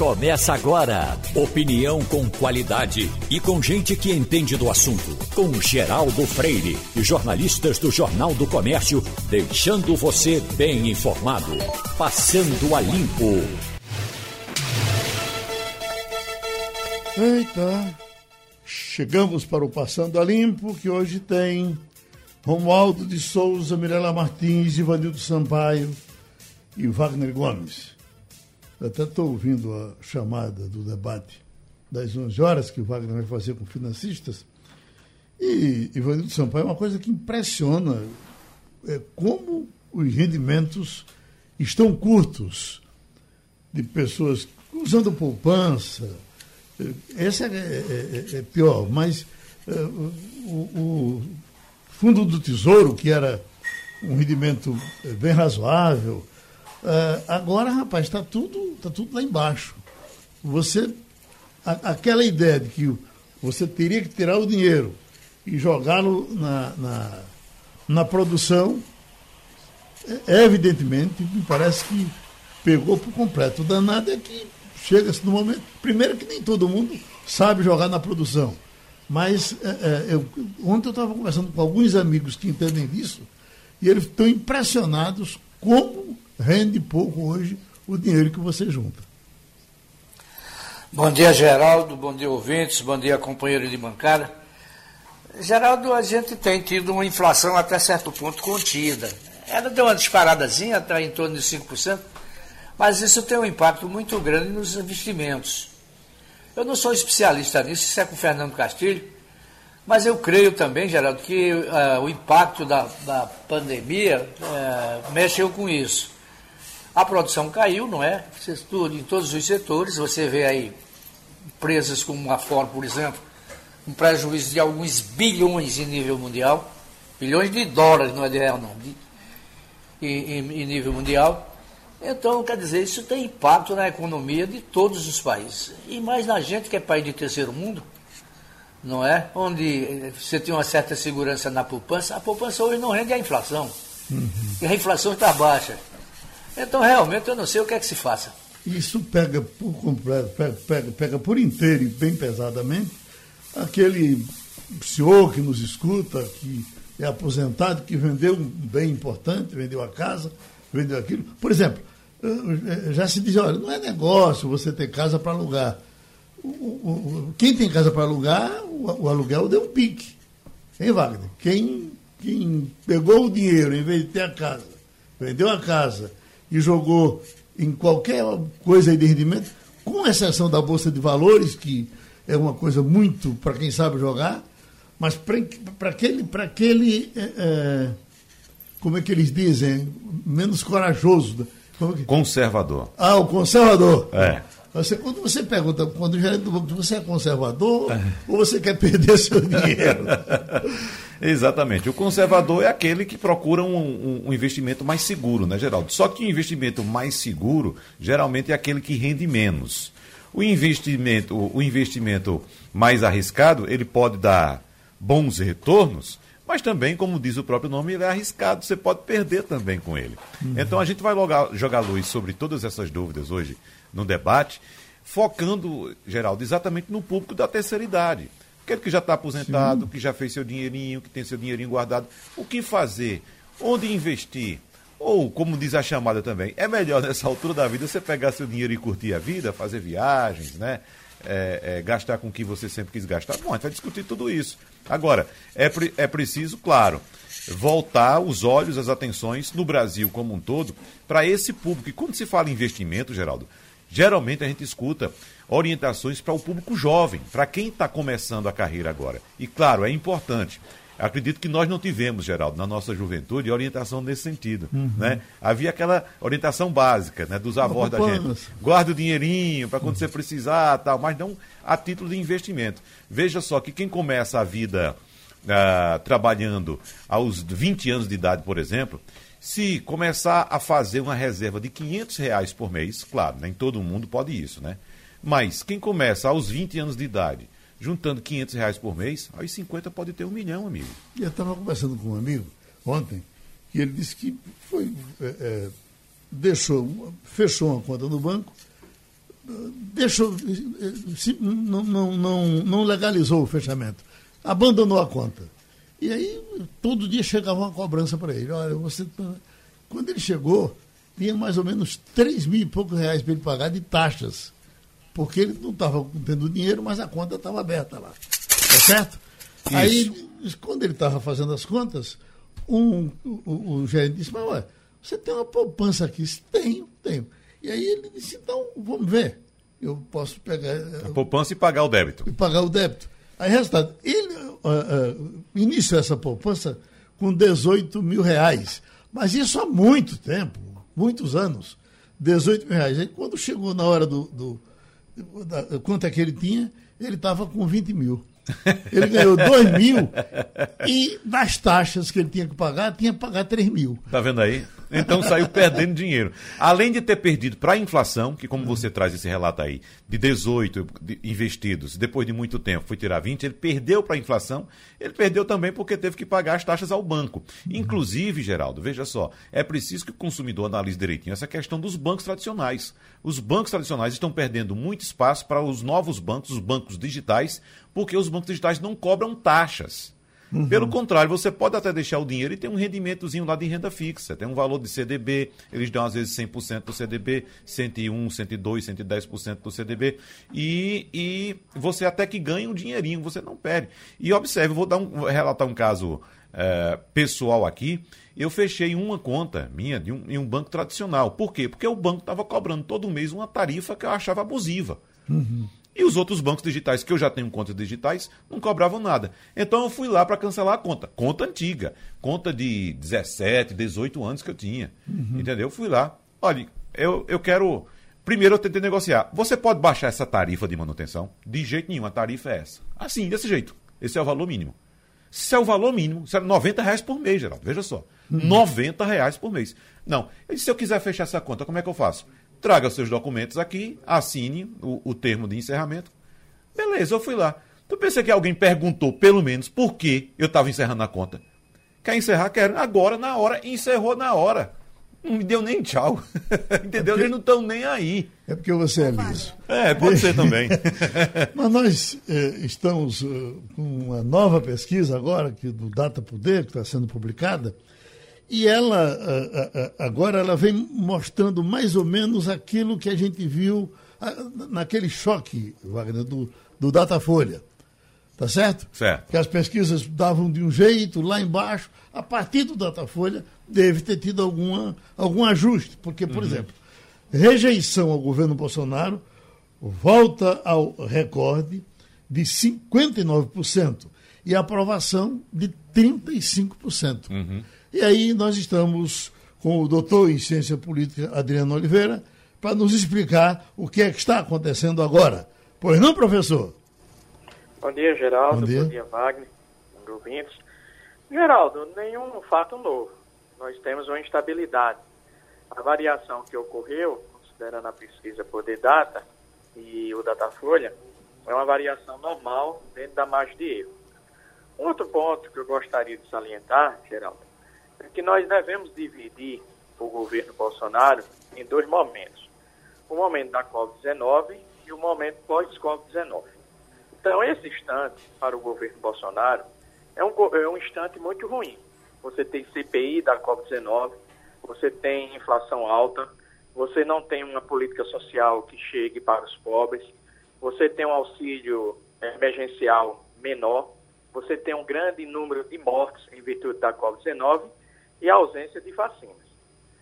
Começa agora. Opinião com qualidade e com gente que entende do assunto. Com Geraldo Freire e jornalistas do Jornal do Comércio, deixando você bem informado. Passando a limpo. Eita, chegamos para o Passando a Limpo, que hoje tem Romualdo de Souza, Mirela Martins, Ivanildo Sampaio e Wagner Gomes. Até estou ouvindo a chamada do debate das 11 horas que o Wagner vai fazer com financistas. E Ivanildo Sampaio é uma coisa que impressiona é como os rendimentos estão curtos de pessoas usando poupança. Esse é, é, é, é pior, mas é, o, o Fundo do Tesouro, que era um rendimento é, bem razoável, Uh, agora, rapaz, está tudo, tá tudo lá embaixo. Você, a, aquela ideia de que você teria que tirar o dinheiro e jogá-lo na, na, na, produção, é, evidentemente, me parece que pegou por completo. O danado é que chega-se no momento. Primeiro que nem todo mundo sabe jogar na produção. Mas é, é, eu, ontem eu estava conversando com alguns amigos que entendem disso, e eles estão impressionados como rende pouco hoje o dinheiro que você junta. Bom dia, Geraldo. Bom dia, ouvintes. Bom dia, companheiro de bancada. Geraldo, a gente tem tido uma inflação até certo ponto contida. Ela deu uma disparadazinha, está em torno de 5%, mas isso tem um impacto muito grande nos investimentos. Eu não sou especialista nisso, isso é com o Fernando Castilho, mas eu creio também, Geraldo, que uh, o impacto da, da pandemia uh, mexeu com isso. A produção caiu, não é? Em todos os setores. Você vê aí empresas como a Ford, por exemplo, um prejuízo de alguns bilhões em nível mundial. Bilhões de dólares, não é de real, não. De, em, em nível mundial. Então, quer dizer, isso tem impacto na economia de todos os países. E mais na gente que é país de terceiro mundo, não é? Onde você tem uma certa segurança na poupança. A poupança hoje não rende a inflação. Uhum. E a inflação está baixa. Então, realmente, eu não sei o que é que se faça. Isso pega por pega, pega, pega por inteiro e bem pesadamente aquele senhor que nos escuta, que é aposentado, que vendeu um bem importante, vendeu a casa, vendeu aquilo. Por exemplo, eh, já se diz, olha, não é negócio você ter casa para alugar. Quem tem casa para alugar, o, o, aluguel deu um pique. Hein, Wagner? Quem, quem pegou o dinheiro, em vez de ter a casa, vendeu a casa e jogou em qualquer coisa de rendimento, com exceção da Bolsa de Valores, que é uma coisa muito para quem sabe jogar, mas para aquele, pra aquele é, é, como é que eles dizem, menos corajoso. Né? Que... Conservador. Ah, o conservador. É. Você, quando você pergunta, quando o gerente do banco, você é conservador é. ou você quer perder seu dinheiro? Exatamente. O conservador é aquele que procura um, um, um, investimento mais seguro, né, Geraldo? Só que o investimento mais seguro geralmente é aquele que rende menos. O investimento, o investimento mais arriscado, ele pode dar bons retornos, mas também, como diz o próprio nome, ele é arriscado, você pode perder também com ele. Uhum. Então a gente vai logar, jogar luz sobre todas essas dúvidas hoje no debate, focando, Geraldo, exatamente no público da terceira idade. Aquele que já está aposentado, Sim. que já fez seu dinheirinho, que tem seu dinheirinho guardado. O que fazer? Onde investir? Ou, como diz a chamada também, é melhor nessa altura da vida você pegar seu dinheiro e curtir a vida, fazer viagens, né? É, é, gastar com o que você sempre quis gastar. Bom, a gente vai discutir tudo isso. Agora, é, é preciso, claro, voltar os olhos, as atenções no Brasil como um todo para esse público. E quando se fala em investimento, Geraldo, geralmente a gente escuta orientações para o público jovem, para quem está começando a carreira agora. E claro, é importante. Acredito que nós não tivemos, Geraldo, na nossa juventude, orientação nesse sentido. Uhum. Né? Havia aquela orientação básica né, dos avós da gente. Guarda o dinheirinho para quando uhum. você precisar, tal, mas não a título de investimento. Veja só que quem começa a vida uh, trabalhando aos 20 anos de idade, por exemplo, se começar a fazer uma reserva de 500 reais por mês, claro, nem todo mundo pode isso, né? Mas quem começa aos 20 anos de idade, juntando 500 reais por mês, aos 50 pode ter um milhão, amigo. E eu estava conversando com um amigo ontem, e ele disse que foi, é, é, deixou, fechou uma conta no banco, deixou, não, não, não, não legalizou o fechamento, abandonou a conta. E aí, todo dia chegava uma cobrança para ele. Olha, você. Tá, quando ele chegou, tinha mais ou menos 3 mil e poucos reais para ele pagar de taxas. Porque ele não estava tendo dinheiro, mas a conta estava aberta lá. Tá certo? Isso. Aí, quando ele estava fazendo as contas, um, o, o, gerente disse, mas ué, você tem uma poupança aqui? Tenho, tenho. E aí ele disse, então, vamos ver. Eu posso pegar. A poupança e pagar o débito. E pagar o débito. Aí, resultado, ele uh, uh, iniciou essa poupança com 18 mil reais. Mas isso há muito tempo, muitos anos. 18 mil reais. Aí quando chegou na hora do. do da, quanto é que ele tinha, ele estava com 20 mil. Ele ganhou 2 mil e das taxas que ele tinha que pagar, tinha que pagar 3 mil. Tá vendo aí? Então saiu perdendo dinheiro. Além de ter perdido para a inflação, que como você traz esse relato aí, de 18 investidos, depois de muito tempo foi tirar 20, ele perdeu para a inflação, ele perdeu também porque teve que pagar as taxas ao banco. Inclusive, Geraldo, veja só, é preciso que o consumidor analise direitinho essa questão dos bancos tradicionais. Os bancos tradicionais estão perdendo muito espaço para os novos bancos, os bancos digitais, porque os bancos digitais não cobram taxas. Uhum. Pelo contrário, você pode até deixar o dinheiro e ter um rendimentozinho lá de renda fixa. Tem um valor de CDB, eles dão às vezes 100% do CDB, 101, 102, 110% do CDB. E, e você até que ganha um dinheirinho, você não perde. E observe, vou dar um, relatar um caso é, pessoal aqui. Eu fechei uma conta minha de um, em um banco tradicional. Por quê? Porque o banco estava cobrando todo mês uma tarifa que eu achava abusiva. Uhum. E os outros bancos digitais, que eu já tenho contas digitais, não cobravam nada. Então eu fui lá para cancelar a conta. Conta antiga. Conta de 17, 18 anos que eu tinha. Uhum. Entendeu? Eu fui lá. Olha, eu, eu quero. Primeiro eu tentei negociar. Você pode baixar essa tarifa de manutenção? De jeito nenhum, a tarifa é essa. Assim, desse jeito. Esse é o valor mínimo. Se é o valor mínimo, isso é 90 reais por mês, Geraldo. Veja só. Uhum. 90 reais por mês. Não. E se eu quiser fechar essa conta, como é que eu faço? Traga seus documentos aqui, assine o, o termo de encerramento. Beleza, eu fui lá. Tu pensa que alguém perguntou, pelo menos, por que eu estava encerrando a conta? Quer encerrar? Quer. Agora, na hora, encerrou na hora. Não me deu nem tchau. Entendeu? É porque... Eles não estão nem aí. É porque você é liso. É, pode ser também. Mas nós eh, estamos eh, com uma nova pesquisa agora, que do Data Poder, que está sendo publicada, e ela, agora, ela vem mostrando mais ou menos aquilo que a gente viu naquele choque, Wagner, do, do Datafolha. Tá certo? Certo. Que as pesquisas davam de um jeito, lá embaixo, a partir do Datafolha, deve ter tido alguma, algum ajuste. Porque, por uhum. exemplo, rejeição ao governo Bolsonaro volta ao recorde de 59% e aprovação de 35%. Uhum. E aí nós estamos com o doutor em ciência política Adriano Oliveira para nos explicar o que é que está acontecendo agora. Pois não, professor? Bom dia, Geraldo. Bom dia, Bom dia Wagner. Ouvintes. Geraldo, nenhum fato novo. Nós temos uma instabilidade. A variação que ocorreu, considerando a pesquisa Poder Data e o Datafolha, é uma variação normal dentro da margem de erro. Outro ponto que eu gostaria de salientar, Geraldo, é que nós devemos dividir o governo Bolsonaro em dois momentos. O momento da Covid-19 e o momento pós-Covid-19. Então, esse instante para o governo Bolsonaro é um, é um instante muito ruim. Você tem CPI da Covid-19, você tem inflação alta, você não tem uma política social que chegue para os pobres, você tem um auxílio emergencial menor, você tem um grande número de mortes em virtude da Covid-19 e a ausência de vacinas.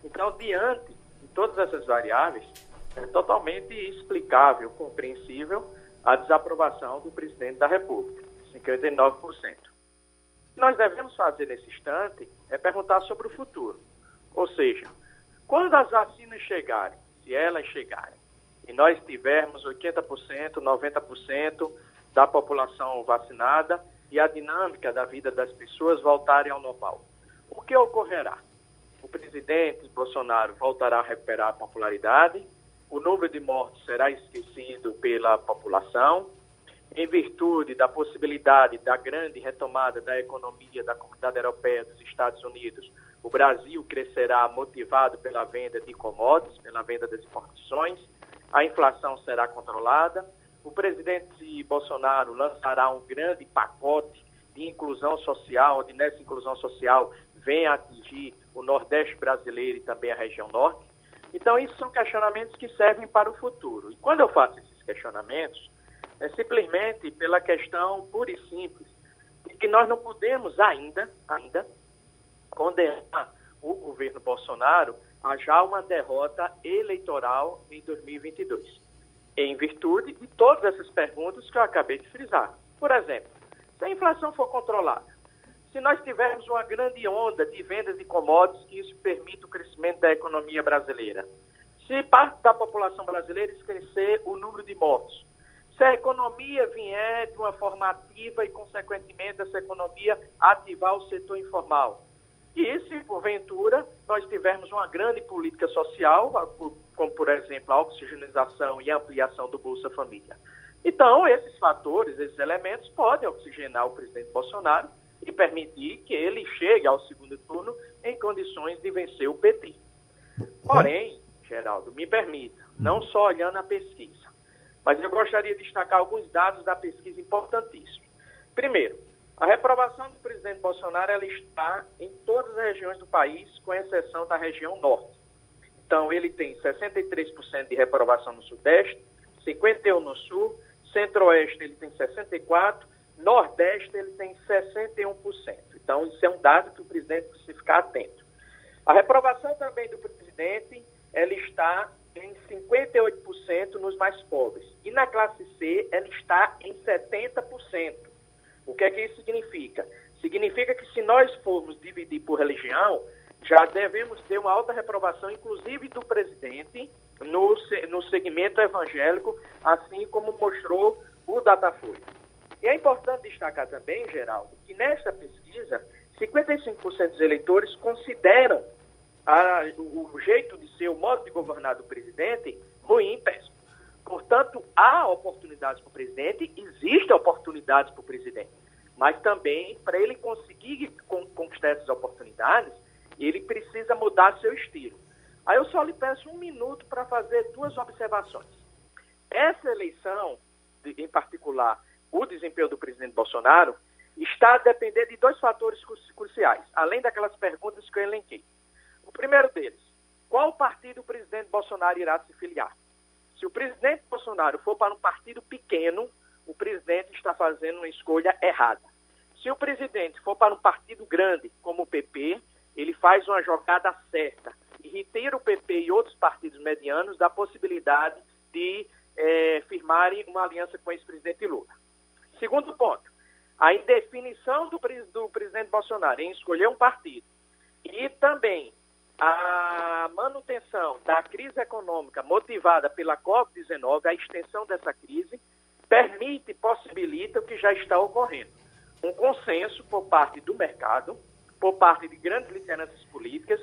Então, diante de todas essas variáveis, é totalmente explicável, compreensível a desaprovação do presidente da República, 59%. O que nós devemos fazer nesse instante é perguntar sobre o futuro. Ou seja, quando as vacinas chegarem, se elas chegarem, e nós tivermos 80%, 90% da população vacinada e a dinâmica da vida das pessoas voltarem ao normal, o que ocorrerá? O presidente Bolsonaro voltará a recuperar a popularidade, o número de mortes será esquecido pela população, em virtude da possibilidade da grande retomada da economia da comunidade europeia dos Estados Unidos, o Brasil crescerá motivado pela venda de commodities, pela venda das exportações, a inflação será controlada. O presidente Bolsonaro lançará um grande pacote de inclusão social, onde nessa inclusão social venha atingir o Nordeste brasileiro e também a região Norte. Então, isso são questionamentos que servem para o futuro. E quando eu faço esses questionamentos, é simplesmente pela questão pura e simples de que nós não podemos ainda, ainda condenar o governo Bolsonaro a já uma derrota eleitoral em 2022, em virtude de todas essas perguntas que eu acabei de frisar. Por exemplo, se a inflação for controlada, se nós tivermos uma grande onda de vendas de commodities que isso permita o crescimento da economia brasileira, se parte da população brasileira crescer o número de mortos, se a economia vier de uma forma ativa e, consequentemente, essa economia ativar o setor informal, e se, porventura, nós tivermos uma grande política social, como, por exemplo, a oxigenização e a ampliação do Bolsa Família. Então, esses fatores, esses elementos podem oxigenar o presidente Bolsonaro e permitir que ele chegue ao segundo turno em condições de vencer o PT. Porém, Geraldo, me permita, não só olhando a pesquisa, mas eu gostaria de destacar alguns dados da pesquisa importantíssimos. Primeiro, a reprovação do presidente Bolsonaro ela está em todas as regiões do país, com exceção da região norte. Então, ele tem 63% de reprovação no Sudeste, 51% no Sul, Centro-Oeste ele tem 64%, Nordeste ele tem 61%. Então, isso é um dado que o presidente precisa ficar atento. A reprovação também do presidente, ela está em 58% nos mais pobres. E na classe C, ela está em 70%. O que é que isso significa? Significa que se nós formos dividir por religião, já devemos ter uma alta reprovação, inclusive do presidente, no, no segmento evangélico, assim como mostrou o Datafolha. E é importante destacar também, Geraldo, que nesta pesquisa, 55% dos eleitores consideram a, o, o jeito de ser, o modo de governar do presidente ruim, péssimo. Portanto, há oportunidades para o presidente, existem oportunidades para o presidente. Mas também, para ele conseguir conquistar essas oportunidades, ele precisa mudar seu estilo. Aí eu só lhe peço um minuto para fazer duas observações. Essa eleição, em particular, o desempenho do presidente Bolsonaro está a depender de dois fatores cruciais, além daquelas perguntas que eu elenquei. O primeiro deles, qual partido o presidente Bolsonaro irá se filiar? Se o presidente Bolsonaro for para um partido pequeno, o presidente está fazendo uma escolha errada. Se o presidente for para um partido grande, como o PP, ele faz uma jogada certa e retira o PP e outros partidos medianos da possibilidade de é, firmarem uma aliança com o ex-presidente Lula. Segundo ponto, a indefinição do, do presidente Bolsonaro em escolher um partido e também a manutenção da crise econômica motivada pela Covid-19, a extensão dessa crise, permite, possibilita o que já está ocorrendo. Um consenso por parte do mercado, por parte de grandes lideranças políticas,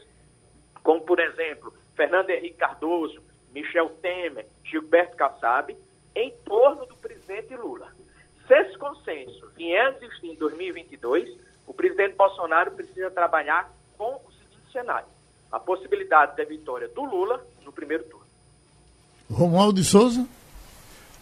como, por exemplo, Fernando Henrique Cardoso, Michel Temer, Gilberto Kassab, em torno do presidente Lula. Se esse consenso vier a existir em 2022, o presidente Bolsonaro precisa trabalhar com o seguinte cenário: a possibilidade da vitória do Lula no primeiro turno. Romualdo de Souza.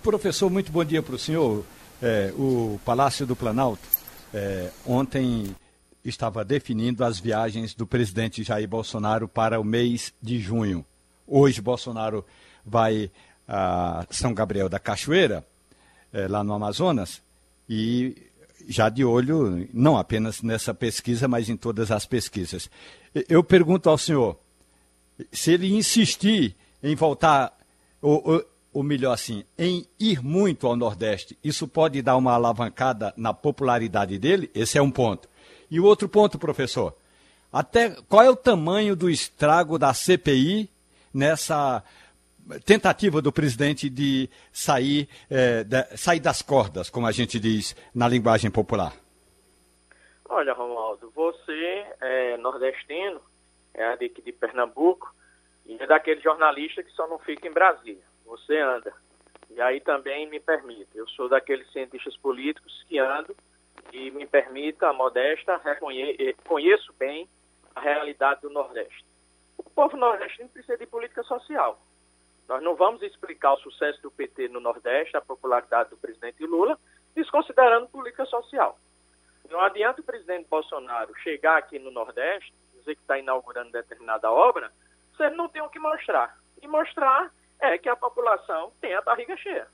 Professor, muito bom dia para o senhor. É, o Palácio do Planalto é, ontem estava definindo as viagens do presidente Jair Bolsonaro para o mês de junho. Hoje, Bolsonaro vai a São Gabriel da Cachoeira é, lá no Amazonas, e já de olho, não apenas nessa pesquisa, mas em todas as pesquisas. Eu pergunto ao senhor, se ele insistir em voltar, ou, ou, ou, melhor assim, em ir muito ao Nordeste, isso pode dar uma alavancada na popularidade dele? Esse é um ponto. E o outro ponto, professor, até qual é o tamanho do estrago da CPI nessa tentativa do presidente de sair, é, sair das cordas, como a gente diz na linguagem popular? Olha, Romualdo, você é nordestino, é de, de Pernambuco, e é daquele jornalista que só não fica em Brasília. Você anda. E aí também me permite. Eu sou daqueles cientistas políticos que ando e me permita a modesta, reconhe conheço bem a realidade do Nordeste. O povo nordestino precisa de política social Nós não vamos explicar o sucesso do PT no Nordeste, a popularidade do presidente Lula, desconsiderando política social. Não adianta o presidente Bolsonaro chegar aqui no Nordeste, dizer que está inaugurando determinada obra, se ele não tem o que mostrar. E mostrar é que a população tem a barriga cheia,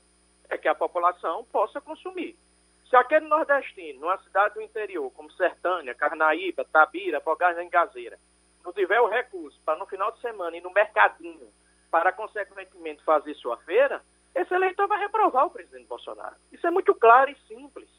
é que a população possa consumir. Se aquele nordestino, numa cidade do interior, como Sertânia, Carnaíba, Tabira, Fogar em Gazeira, não tiver o recurso para no final de semana ir no mercadinho para, consequentemente, fazer sua feira, esse eleitor vai reprovar o presidente Bolsonaro. Isso é muito claro e simples.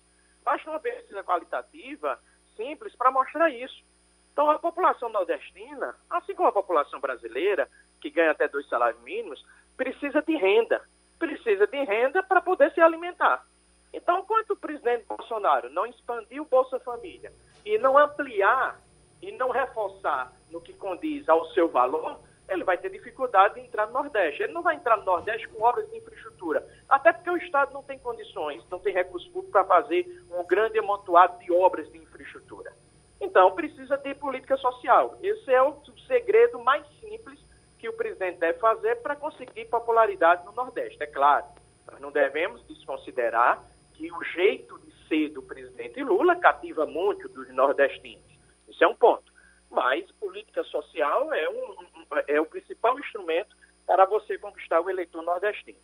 Basta uma pesquisa qualitativa simples para mostrar isso. Então, a população nordestina, assim como a população brasileira, que ganha até dois salários mínimos, precisa de renda. Precisa de renda para poder se alimentar. Então, enquanto o presidente Bolsonaro não expandir o Bolsa Família e não ampliar e não reforçar no que condiz ao seu valor, ele vai ter dificuldade de entrar no Nordeste. Ele não vai entrar no Nordeste com obras de infraestrutura, até porque o Estado não tem condições, não tem recursos públicos para fazer um grande amontoado de obras de infraestrutura. Então, precisa ter política social. Esse é o segredo mais simples que o presidente deve fazer para conseguir popularidade no Nordeste. É claro, nós não devemos desconsiderar que o jeito de ser do presidente Lula cativa muito dos nordestinos. Isso é um ponto. Mas política social é, um, é o principal instrumento para você conquistar o eleitor nordestino.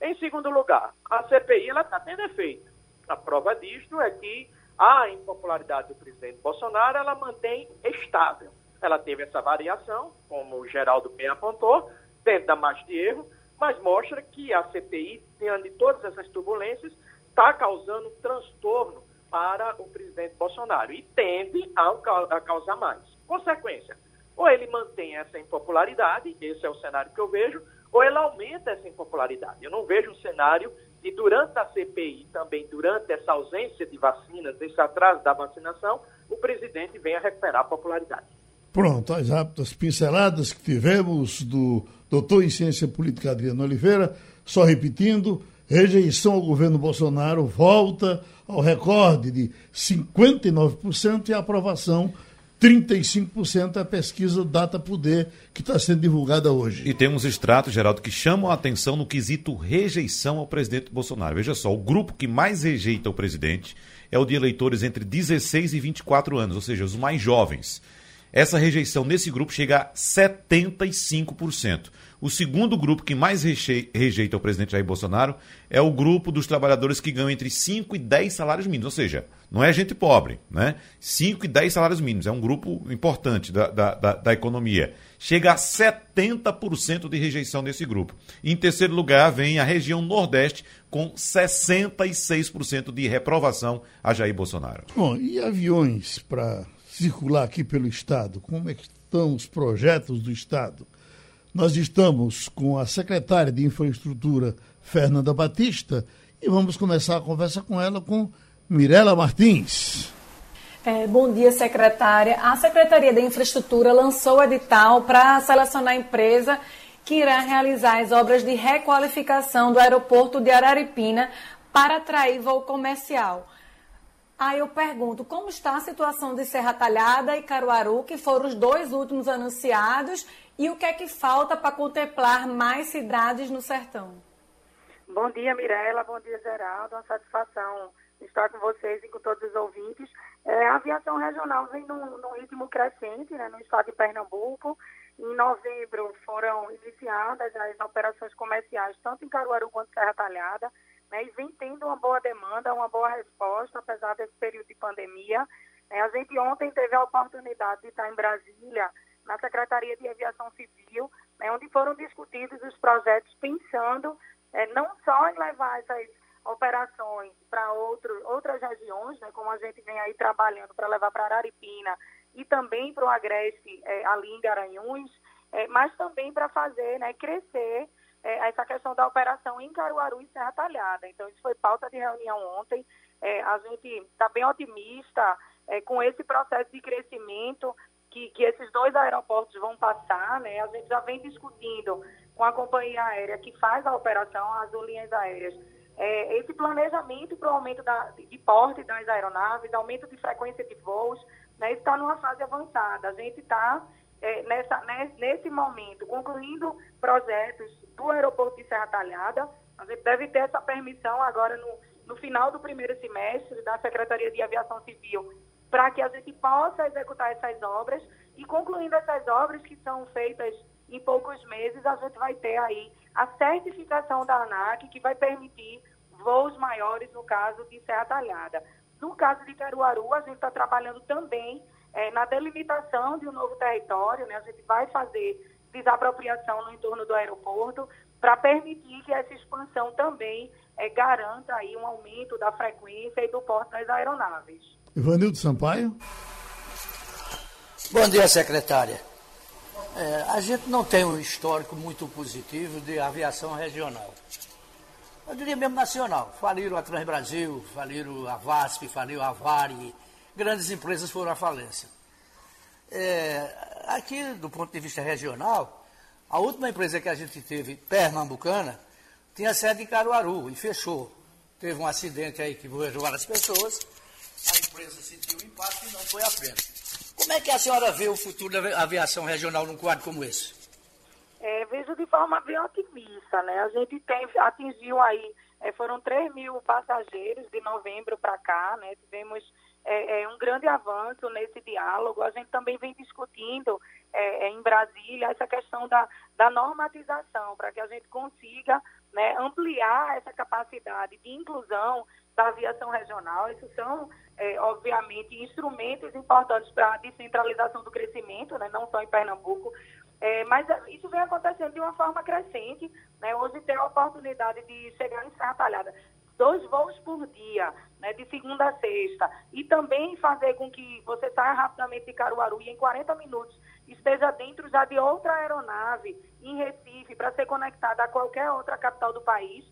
Em segundo lugar, a CPI está tendo efeito. A prova disto é que a impopularidade do presidente Bolsonaro ela mantém estável. Ela teve essa variação, como o Geraldo bem apontou, dentro da margem de erro, mas mostra que a CPI, diante de todas essas turbulências, está causando transtorno para o presidente Bolsonaro e tende a causar mais. Consequência, ou ele mantém essa impopularidade, esse é o cenário que eu vejo, ou ele aumenta essa impopularidade. Eu não vejo um cenário de, durante a CPI, também durante essa ausência de vacinas, esse atraso da vacinação, o presidente venha recuperar a popularidade. Pronto, as rápidas pinceladas que tivemos do doutor em ciência política Adriano Oliveira, só repetindo, rejeição ao governo Bolsonaro volta ao recorde de 59% e aprovação 35% a pesquisa Data Poder, que está sendo divulgada hoje. E temos extratos, Geraldo, que chamam a atenção no quesito rejeição ao presidente Bolsonaro. Veja só, o grupo que mais rejeita o presidente é o de eleitores entre 16 e 24 anos, ou seja, os mais jovens. Essa rejeição nesse grupo chega a 75%. O segundo grupo que mais rejeita o presidente Jair Bolsonaro é o grupo dos trabalhadores que ganham entre 5 e 10 salários mínimos. Ou seja, não é gente pobre, né? 5 e 10 salários mínimos. É um grupo importante da, da, da, da economia. Chega a 70% de rejeição desse grupo. Em terceiro lugar, vem a região Nordeste, com 66% de reprovação a Jair Bolsonaro. Bom, e aviões para circular aqui pelo Estado? Como é que estão os projetos do Estado? Nós estamos com a secretária de Infraestrutura, Fernanda Batista, e vamos começar a conversa com ela com Mirela Martins. É, bom dia, secretária. A Secretaria de Infraestrutura lançou o edital para selecionar a empresa que irá realizar as obras de requalificação do aeroporto de Araripina para atrair voo comercial. Aí eu pergunto, como está a situação de Serra Talhada e Caruaru, que foram os dois últimos anunciados, e o que é que falta para contemplar mais cidades no sertão? Bom dia, Mirela. Bom dia, Geraldo. Uma satisfação estar com vocês e com todos os ouvintes. É, a aviação regional vem num, num ritmo crescente né, no estado de Pernambuco. Em novembro foram iniciadas as operações comerciais, tanto em Caruaru quanto em Serra Talhada né, e vem tendo uma boa demanda, uma boa resposta, apesar desse período de pandemia. É, a gente ontem teve a oportunidade de estar em Brasília, na Secretaria de Aviação Civil, né, onde foram discutidos os projetos pensando é, não só em levar essas operações para outras regiões, né, como a gente vem aí trabalhando para levar para Araripina e também para o Agreste é, ali em Garanhuns, é, mas também para fazer né, crescer é, essa questão da operação em Caruaru e Serra Talhada. Então, isso foi pauta de reunião ontem. É, a gente está bem otimista é, com esse processo de crescimento que, que esses dois aeroportos vão passar. Né? A gente já vem discutindo com a companhia aérea que faz a operação, as linhas aéreas, é, esse planejamento para o aumento da, de porte das aeronaves, aumento de frequência de voos, né, está numa fase avançada. A gente está, é, nessa, nesse momento, concluindo projetos do aeroporto de Serra Talhada. A gente deve ter essa permissão agora no, no final do primeiro semestre da Secretaria de Aviação Civil para que a gente possa executar essas obras e concluindo essas obras que são feitas em poucos meses, a gente vai ter aí a certificação da ANAC que vai permitir voos maiores no caso de Serra Talhada. No caso de Caruaru, a gente está trabalhando também é, na delimitação de um novo território, né? a gente vai fazer desapropriação no entorno do aeroporto para permitir que essa expansão também é, garanta aí um aumento da frequência e do porte das aeronaves. Ivanildo Sampaio. Bom dia, secretária. É, a gente não tem um histórico muito positivo de aviação regional. Eu diria mesmo nacional. Faliram a Transbrasil, faliram a VASP, faliu a Vare, grandes empresas foram à falência. É, aqui, do ponto de vista regional, a última empresa que a gente teve, pernambucana, tinha sede em Caruaru e fechou. Teve um acidente aí que morreram várias pessoas, a empresa sentiu o impacto e não foi à frente. Como é que a senhora vê o futuro da aviação regional num quadro como esse? É, vejo de forma bem otimista, né? A gente tem, atingiu aí, é, foram 3 mil passageiros de novembro para cá, né? Tivemos é, é, um grande avanço nesse diálogo. A gente também vem discutindo é, é, em Brasília essa questão da, da normatização, para que a gente consiga né, ampliar essa capacidade de inclusão da aviação regional. Isso são, é, obviamente, instrumentos importantes para a descentralização do crescimento, né, não só em Pernambuco, é, mas isso vem acontecendo de uma forma crescente. Né? Hoje tem a oportunidade de chegar em Serra Talhada dois voos por dia, né, de segunda a sexta, e também fazer com que você saia rapidamente de Caruaru e em 40 minutos esteja dentro já de outra aeronave em Recife para ser conectada a qualquer outra capital do país,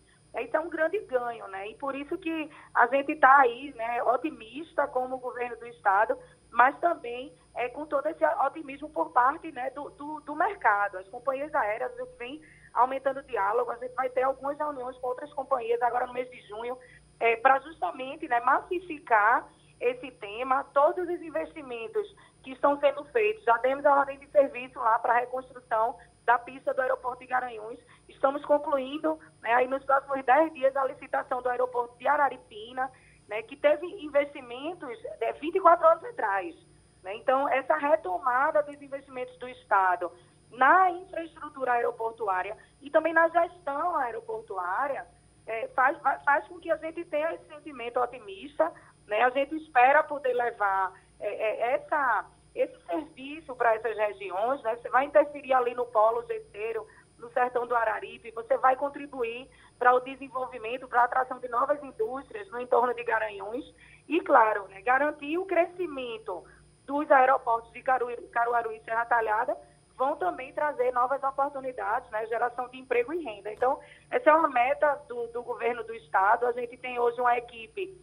isso é um grande ganho, né? E por isso que a gente está aí, né, otimista como governo do estado, mas também é, com todo esse otimismo por parte né, do, do, do mercado. As companhias aéreas vêm aumentando o diálogo. A gente vai ter algumas reuniões com outras companhias agora no mês de junho, é, para justamente né, massificar esse tema, todos os investimentos que estão sendo feitos. Já demos a ordem de serviço lá para a reconstrução da pista do aeroporto de Garanhuns. Estamos concluindo, né, aí nos próximos 10 dias, a licitação do aeroporto de Araripina, né, que teve investimentos é, 24 anos atrás. Né? Então, essa retomada dos investimentos do Estado na infraestrutura aeroportuária e também na gestão aeroportuária, é, faz, faz com que a gente tenha esse sentimento otimista. Né? A gente espera poder levar é, é, essa, esse serviço para essas regiões. Né? Você vai interferir ali no polo geteiro, no sertão do Araripe, você vai contribuir para o desenvolvimento, para a atração de novas indústrias no entorno de Garanhuns e, claro, né, garantir o crescimento dos aeroportos de Caruaru e Serra Talhada vão também trazer novas oportunidades, né, geração de emprego e renda. Então, essa é uma meta do, do governo do Estado. A gente tem hoje uma equipe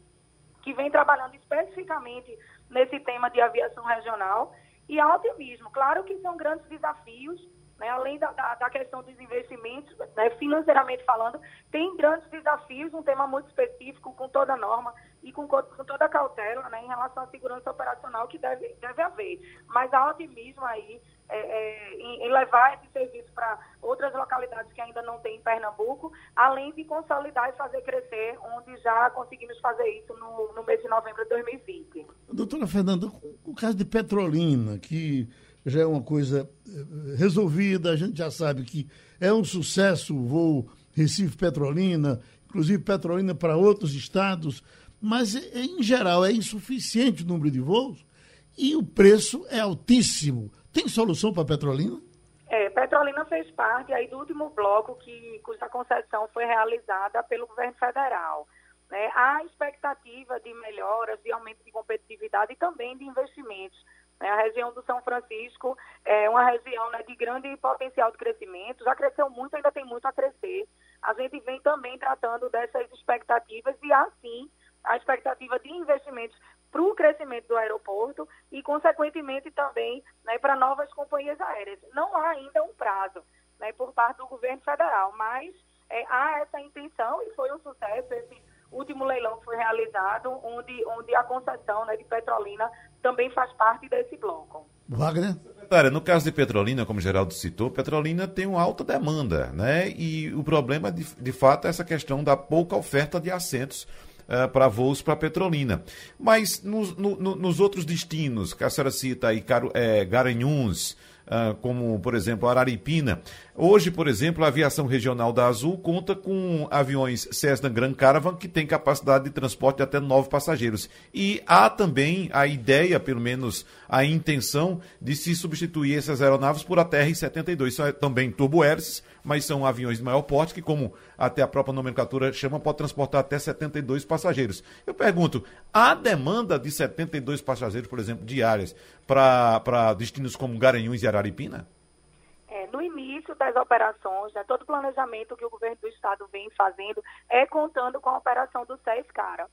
que vem trabalhando especificamente nesse tema de aviação regional e há otimismo. Claro que são grandes desafios, né, além da, da, da, questão dos investimentos, né, financeiramente falando, tem grandes desafios, um tema muito específico, com toda norma e com, com toda cautela né, em relação à segurança operacional que deve, deve haver. Mas há otimismo aí é, é, em, em, levar esse serviço para outras localidades que ainda não tem em Pernambuco, além de consolidar e fazer crescer, onde já conseguimos fazer isso no, no mês de novembro de 2020. Doutora Fernanda, o caso de Petrolina, que já é uma coisa eh, resolvida, a gente já sabe que é um sucesso o voo Recife-Petrolina, inclusive Petrolina para outros estados, mas em geral é insuficiente o número de voos e o preço é altíssimo. Tem solução para Petrolina? É, Petrolina fez parte aí do último bloco que, cuja concessão foi realizada pelo governo federal. Né? Há expectativa de melhoras, de aumento de competitividade e também de investimentos? A região do São Francisco é uma região né, de grande potencial de crescimento, já cresceu muito, ainda tem muito a crescer. A gente vem também tratando dessas expectativas e, assim, a expectativa de investimentos para o crescimento do aeroporto e, consequentemente, também né, para novas companhias aéreas. Não há ainda um prazo né, por parte do governo federal, mas é, há essa intenção e foi um sucesso esse último leilão que foi realizado, onde, onde a concessão né, de Petrolina também faz parte desse bloco. Wagner? Secretária, no caso de Petrolina, como o Geraldo citou, Petrolina tem uma alta demanda, né? E o problema, de, de fato, é essa questão da pouca oferta de assentos uh, para voos para Petrolina. Mas nos, no, nos outros destinos, que a senhora cita aí, Caro, é, Garanhuns, uh, como, por exemplo, Araripina. Hoje, por exemplo, a aviação regional da Azul conta com aviões Cessna Grand Caravan que tem capacidade de transporte de até nove passageiros. E há também a ideia, pelo menos a intenção, de se substituir essas aeronaves por a TR-72. São também turbohélices, mas são aviões de maior porte que, como até a própria nomenclatura chama, pode transportar até 72 passageiros. Eu pergunto, há demanda de 72 passageiros, por exemplo, diárias para destinos como Garanhuns e Araripina? É, no início das operações, né, todo o planejamento que o governo do estado vem fazendo é contando com a operação do SES, cara,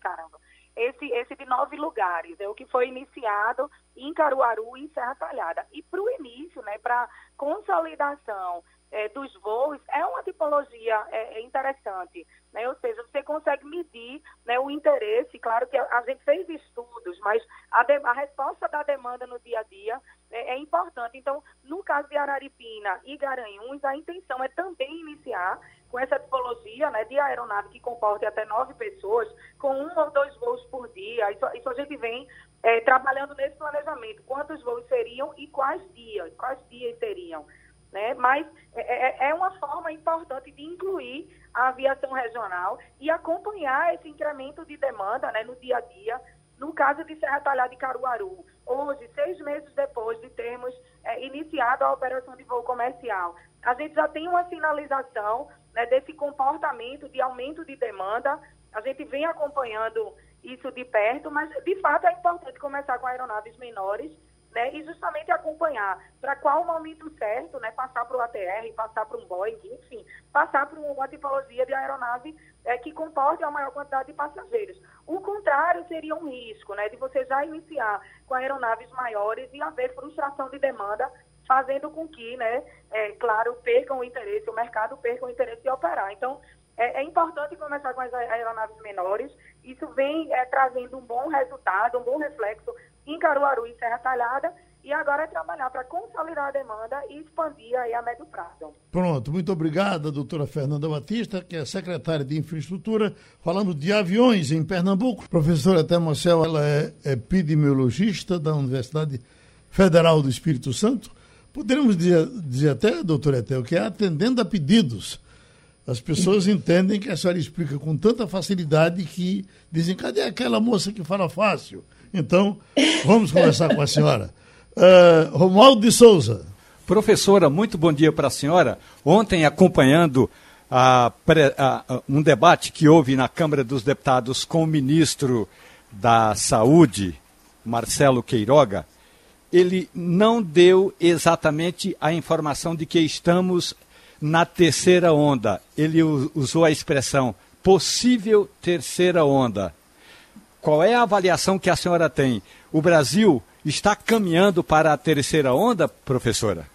Caramba. Esse, esse de nove lugares, é o que foi iniciado em Caruaru e em Serra Talhada. E para o início, né, para consolidação é, dos voos é uma tipologia é, é, interessante, né? ou seja, você consegue medir né, o interesse, claro que a, gente fez estudos, mas a, de, a, resposta da demanda no dia a dia é, é, importante. Então, no caso de Araripina e Garanhuns, a intenção é também iniciar com essa tipologia né, de aeronave que comporte até nove pessoas, com um ou dois voos por dia. Isso, isso a gente vem é, trabalhando nesse planejamento, quantos voos seriam e quais dias, quais dias seriam né? Mas é, é, é uma forma importante de incluir a aviação regional e acompanhar esse incremento de demanda né, no dia a dia. No caso de Serra Talhada e Caruaru, hoje, seis meses depois de termos é, iniciado a operação de voo comercial, a gente já tem uma sinalização né, desse comportamento de aumento de demanda. A gente vem acompanhando isso de perto, mas de fato é importante começar com aeronaves menores né, e justamente acompanhar para qual momento certo, né, passar para o ATR, passar para um Boeing, enfim, passar para uma tipologia de aeronave é, que comporte a maior quantidade de passageiros. O contrário seria um risco, né, de você já iniciar com aeronaves maiores e haver frustração de demanda, fazendo com que, né, é, claro, percam o interesse, o mercado perca o interesse de operar. Então, é, é importante começar com as aeronaves menores. Isso vem é, trazendo um bom resultado, um bom reflexo em Caruaru e Serra Talhada, e agora é trabalhar para consolidar a demanda e expandir aí a médio prazo. Pronto, muito obrigada, doutora Fernanda Batista, que é secretária de Infraestrutura, falando de aviões em Pernambuco. Professora Temocel, ela é epidemiologista da Universidade Federal do Espírito Santo. Poderíamos dizer, dizer até, doutor Etel, que é atendendo a pedidos. As pessoas entendem que a senhora explica com tanta facilidade que dizem, cadê aquela moça que fala fácil? Então, vamos conversar com a senhora. Uh, Romualdo de Souza. Professora, muito bom dia para a senhora. Ontem, acompanhando a, a, um debate que houve na Câmara dos Deputados com o ministro da Saúde, Marcelo Queiroga, ele não deu exatamente a informação de que estamos na terceira onda. Ele usou a expressão possível terceira onda. Qual é a avaliação que a senhora tem? O Brasil está caminhando para a terceira onda, professora?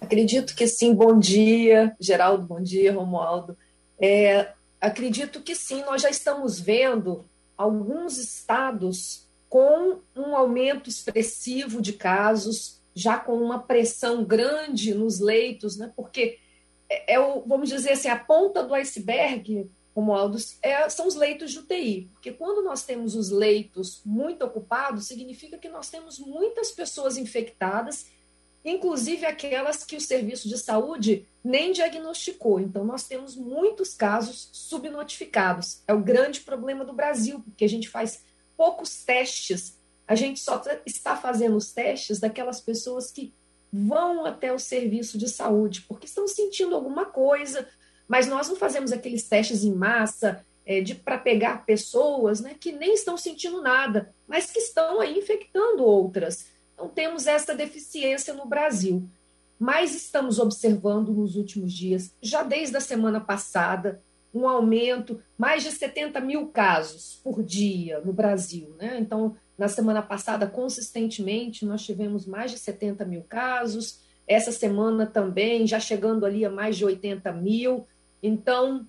Acredito que sim. Bom dia, Geraldo. Bom dia, Romualdo. É, acredito que sim. Nós já estamos vendo alguns estados com um aumento expressivo de casos, já com uma pressão grande nos leitos, né? Porque é, é o, vamos dizer assim, a ponta do iceberg Romualdo, é, são os leitos de UTI. Porque quando nós temos os leitos muito ocupados, significa que nós temos muitas pessoas infectadas, inclusive aquelas que o serviço de saúde nem diagnosticou. Então, nós temos muitos casos subnotificados. É o grande problema do Brasil, porque a gente faz poucos testes. A gente só está fazendo os testes daquelas pessoas que vão até o serviço de saúde, porque estão sentindo alguma coisa, mas nós não fazemos aqueles testes em massa é, para pegar pessoas né, que nem estão sentindo nada, mas que estão aí infectando outras. Então, temos essa deficiência no Brasil. Mas estamos observando nos últimos dias, já desde a semana passada, um aumento, mais de 70 mil casos por dia no Brasil. Né? Então, na semana passada, consistentemente, nós tivemos mais de 70 mil casos. Essa semana também, já chegando ali a mais de 80 mil. Então,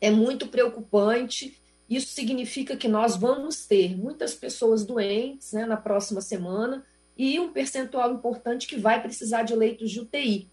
é muito preocupante. Isso significa que nós vamos ter muitas pessoas doentes né, na próxima semana, e um percentual importante que vai precisar de leitos de UTI.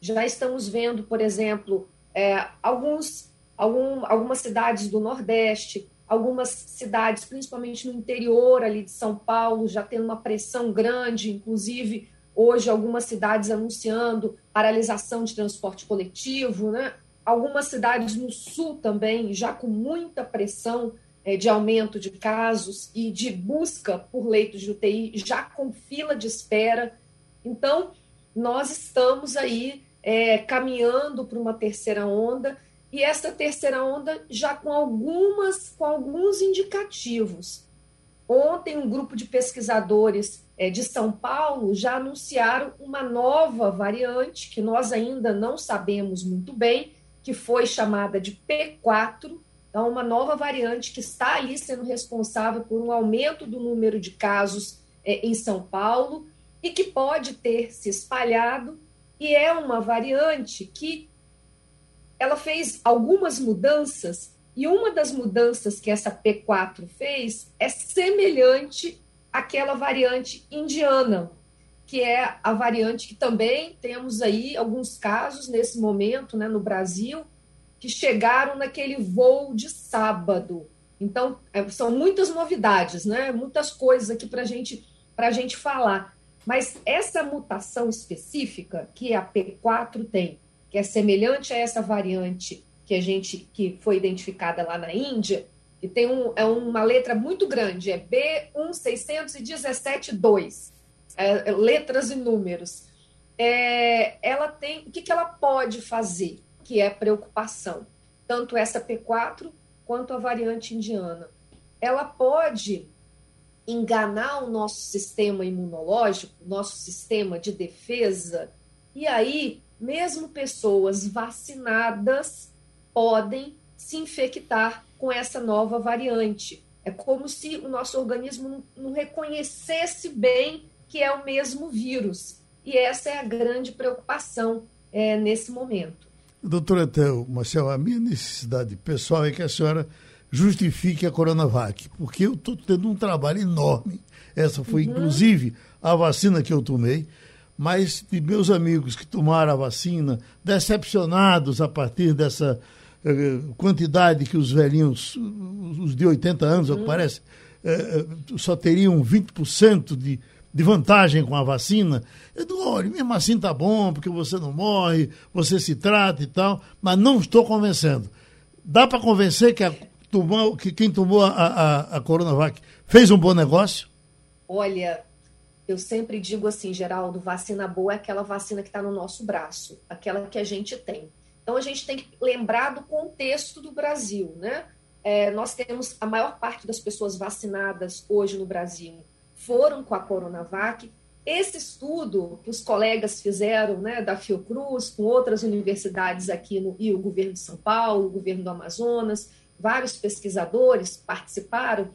Já estamos vendo, por exemplo, é, alguns, algum, algumas cidades do Nordeste, algumas cidades, principalmente no interior ali de São Paulo, já tendo uma pressão grande, inclusive hoje algumas cidades anunciando paralisação de transporte coletivo, né? Algumas cidades no sul também já com muita pressão é, de aumento de casos e de busca por leitos de UTI, já com fila de espera. Então, nós estamos aí é, caminhando para uma terceira onda e essa terceira onda já com algumas com alguns indicativos. Ontem um grupo de pesquisadores é, de São Paulo já anunciaram uma nova variante que nós ainda não sabemos muito bem, que foi chamada de P4, então, uma nova variante que está ali sendo responsável por um aumento do número de casos é, em São Paulo e que pode ter se espalhado, e é uma variante que ela fez algumas mudanças, e uma das mudanças que essa P4 fez é semelhante àquela variante indiana, que é a variante que também temos aí alguns casos nesse momento né, no Brasil, que chegaram naquele voo de sábado. Então, é, são muitas novidades, né? muitas coisas aqui para gente, a gente falar. Mas essa mutação específica que a P4 tem, que é semelhante a essa variante que a gente que foi identificada lá na Índia, que tem um, é uma letra muito grande, é B16172, é, é, letras e números. É, ela tem, o que, que ela pode fazer? que é preocupação, tanto essa P4 quanto a variante indiana. Ela pode enganar o nosso sistema imunológico, nosso sistema de defesa, e aí, mesmo pessoas vacinadas podem se infectar com essa nova variante. É como se o nosso organismo não reconhecesse bem que é o mesmo vírus. E essa é a grande preocupação é, nesse momento. Doutora Etel, Marcel, a minha necessidade pessoal é que a senhora justifique a Coronavac, porque eu estou tendo um trabalho enorme. Essa foi, uhum. inclusive, a vacina que eu tomei, mas de meus amigos que tomaram a vacina, decepcionados a partir dessa eh, quantidade que os velhinhos, os de 80 anos, uhum. parece, eh, eh, só teriam 20% de de vantagem com a vacina, eu digo, olha, mesmo assim tá bom, porque você não morre, você se trata e tal, mas não estou convencendo. Dá para convencer que, a, que quem tomou a, a, a Coronavac fez um bom negócio? Olha, eu sempre digo assim, Geraldo, vacina boa é aquela vacina que está no nosso braço, aquela que a gente tem. Então a gente tem que lembrar do contexto do Brasil, né? É, nós temos a maior parte das pessoas vacinadas hoje no Brasil foram com a Coronavac. Esse estudo que os colegas fizeram, né, da Fiocruz, com outras universidades aqui no e o governo de São Paulo, o governo do Amazonas, vários pesquisadores participaram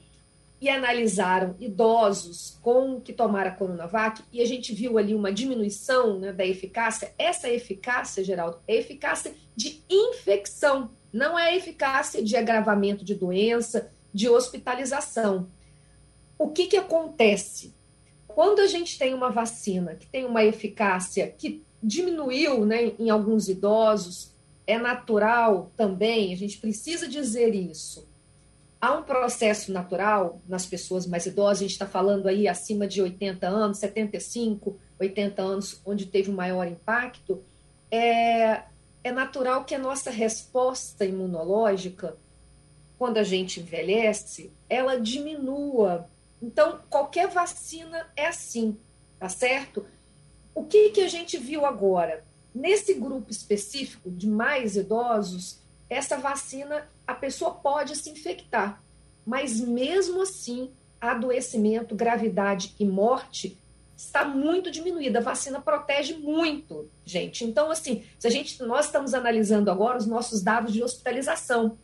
e analisaram idosos com que tomaram a Coronavac e a gente viu ali uma diminuição né, da eficácia. Essa eficácia, Geraldo, é eficácia de infecção, não é eficácia de agravamento de doença, de hospitalização o que, que acontece? Quando a gente tem uma vacina que tem uma eficácia que diminuiu né, em alguns idosos, é natural também, a gente precisa dizer isso. Há um processo natural nas pessoas mais idosas, a gente está falando aí acima de 80 anos, 75, 80 anos, onde teve o maior impacto. É, é natural que a nossa resposta imunológica, quando a gente envelhece, ela diminua então, qualquer vacina é assim, tá certo? O que, que a gente viu agora? Nesse grupo específico de mais idosos, essa vacina, a pessoa pode se infectar, mas mesmo assim, adoecimento, gravidade e morte está muito diminuída. A vacina protege muito, gente. Então, assim, se a gente, nós estamos analisando agora os nossos dados de hospitalização.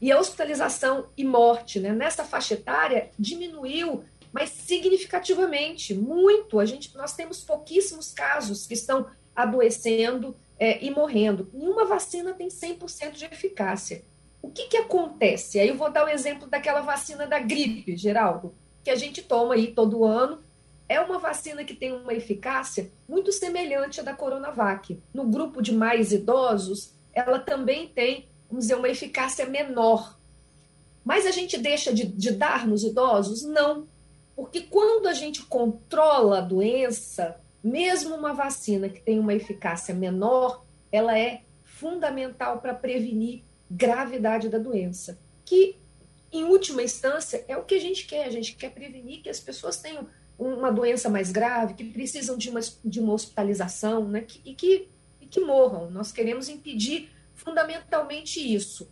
E a hospitalização e morte né, nessa faixa etária diminuiu, mas significativamente, muito. A gente, nós temos pouquíssimos casos que estão adoecendo é, e morrendo. Nenhuma vacina tem 100% de eficácia. O que, que acontece? Aí eu vou dar o exemplo daquela vacina da gripe, Geraldo, que a gente toma aí todo ano é uma vacina que tem uma eficácia muito semelhante à da Coronavac. No grupo de mais idosos, ela também tem, vamos dizer, uma eficácia menor. Mas a gente deixa de, de dar nos idosos? Não. Porque quando a gente controla a doença, mesmo uma vacina que tem uma eficácia menor, ela é fundamental para prevenir gravidade da doença, que em última instância é o que a gente quer, a gente quer prevenir que as pessoas tenham uma doença mais grave, que precisam de uma, de uma hospitalização, né, que, e, que, e que morram. Nós queremos impedir fundamentalmente isso.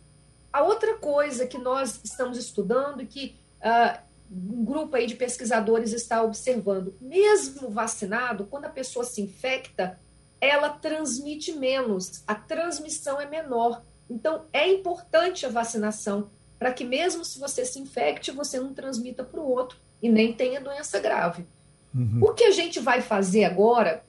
A outra coisa que nós estamos estudando e que uh, um grupo aí de pesquisadores está observando, mesmo vacinado, quando a pessoa se infecta, ela transmite menos, a transmissão é menor. Então, é importante a vacinação para que, mesmo se você se infecte, você não transmita para o outro e nem tenha doença grave. Uhum. O que a gente vai fazer agora,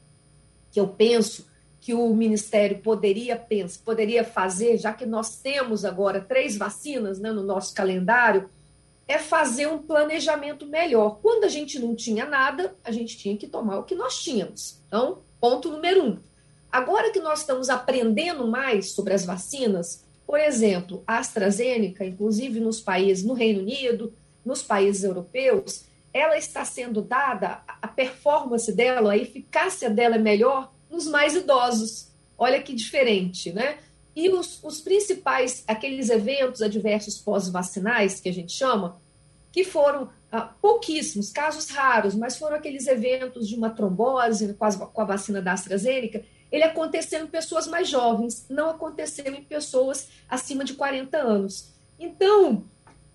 que eu penso que o Ministério poderia, pensar, poderia fazer, já que nós temos agora três vacinas né, no nosso calendário, é fazer um planejamento melhor. Quando a gente não tinha nada, a gente tinha que tomar o que nós tínhamos. Então, ponto número um. Agora que nós estamos aprendendo mais sobre as vacinas, por exemplo, a AstraZeneca, inclusive nos países, no Reino Unido, nos países europeus, ela está sendo dada, a performance dela, a eficácia dela é melhor nos mais idosos. Olha que diferente, né? E os, os principais, aqueles eventos adversos pós-vacinais, que a gente chama, que foram ah, pouquíssimos, casos raros, mas foram aqueles eventos de uma trombose com, as, com a vacina da AstraZeneca, ele aconteceu em pessoas mais jovens, não aconteceu em pessoas acima de 40 anos. Então,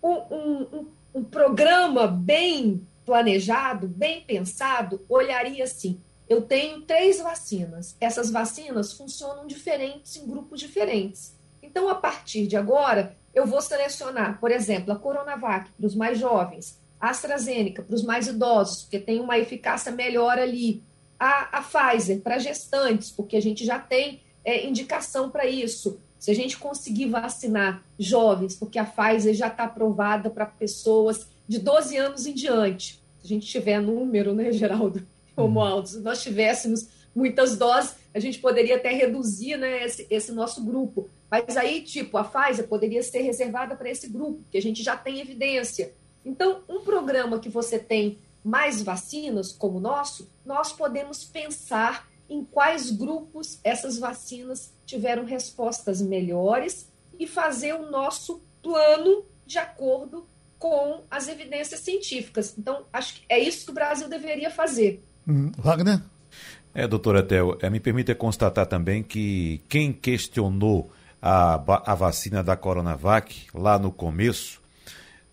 um, um, um programa bem planejado, bem pensado, olharia assim: eu tenho três vacinas. Essas vacinas funcionam diferentes em grupos diferentes. Então, a partir de agora, eu vou selecionar, por exemplo, a Coronavac para os mais jovens, a AstraZeneca para os mais idosos, porque tem uma eficácia melhor ali, a, a Pfizer para gestantes, porque a gente já tem é, indicação para isso. Se a gente conseguir vacinar jovens, porque a Pfizer já está aprovada para pessoas de 12 anos em diante. Se a gente tiver número, né, Geraldo? Romualdo, se nós tivéssemos muitas doses, a gente poderia até reduzir né, esse, esse nosso grupo. Mas aí, tipo, a Pfizer poderia ser reservada para esse grupo, que a gente já tem evidência. Então, um programa que você tem mais vacinas como o nosso, nós podemos pensar em quais grupos essas vacinas tiveram respostas melhores e fazer o nosso plano de acordo com as evidências científicas. Então, acho que é isso que o Brasil deveria fazer. Hum, Wagner? É, doutora Tel, é, me permita constatar também que quem questionou a, a vacina da Coronavac lá no começo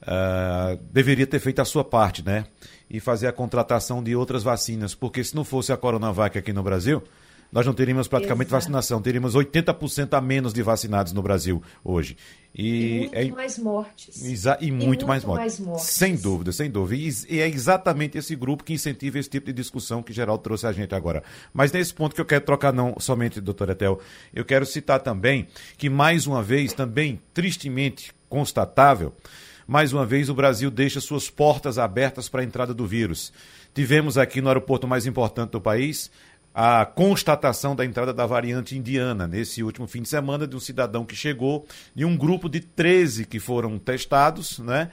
uh, deveria ter feito a sua parte, né? e fazer a contratação de outras vacinas, porque se não fosse a Coronavac aqui no Brasil, nós não teríamos praticamente Exato. vacinação, teríamos 80% a menos de vacinados no Brasil hoje. E, e muito é... mais mortes. Exa... E, e muito, muito mais, mortes. mais, mortes. Sem dúvida, sem dúvida. E, é exatamente esse grupo que incentiva esse tipo de discussão que Geraldo trouxe a gente agora. Mas nesse ponto que eu quero trocar, não somente, doutora Etel, eu quero citar também que, mais uma vez, também tristemente constatável, mais uma vez o Brasil deixa suas portas abertas para a entrada do vírus. Tivemos aqui no aeroporto mais importante do país a constatação da entrada da variante indiana nesse último fim de semana de um cidadão que chegou e um grupo de 13 que foram testados, né?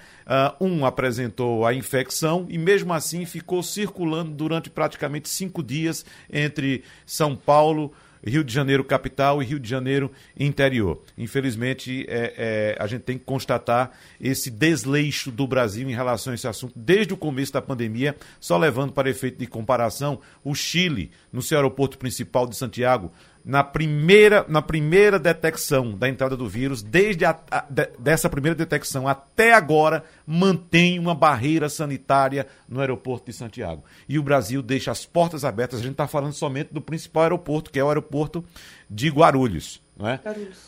Uh, um apresentou a infecção e mesmo assim ficou circulando durante praticamente cinco dias entre São Paulo, Rio de Janeiro capital e Rio de Janeiro interior. Infelizmente, é, é, a gente tem que constatar esse desleixo do Brasil em relação a esse assunto desde o começo da pandemia, só levando para efeito de comparação o Chile, no seu aeroporto principal de Santiago, na primeira, na primeira detecção da entrada do vírus, desde a, a, de, dessa primeira detecção até agora, mantém uma barreira sanitária no aeroporto de Santiago. E o Brasil deixa as portas abertas. A gente está falando somente do principal aeroporto, que é o aeroporto de Guarulhos. É?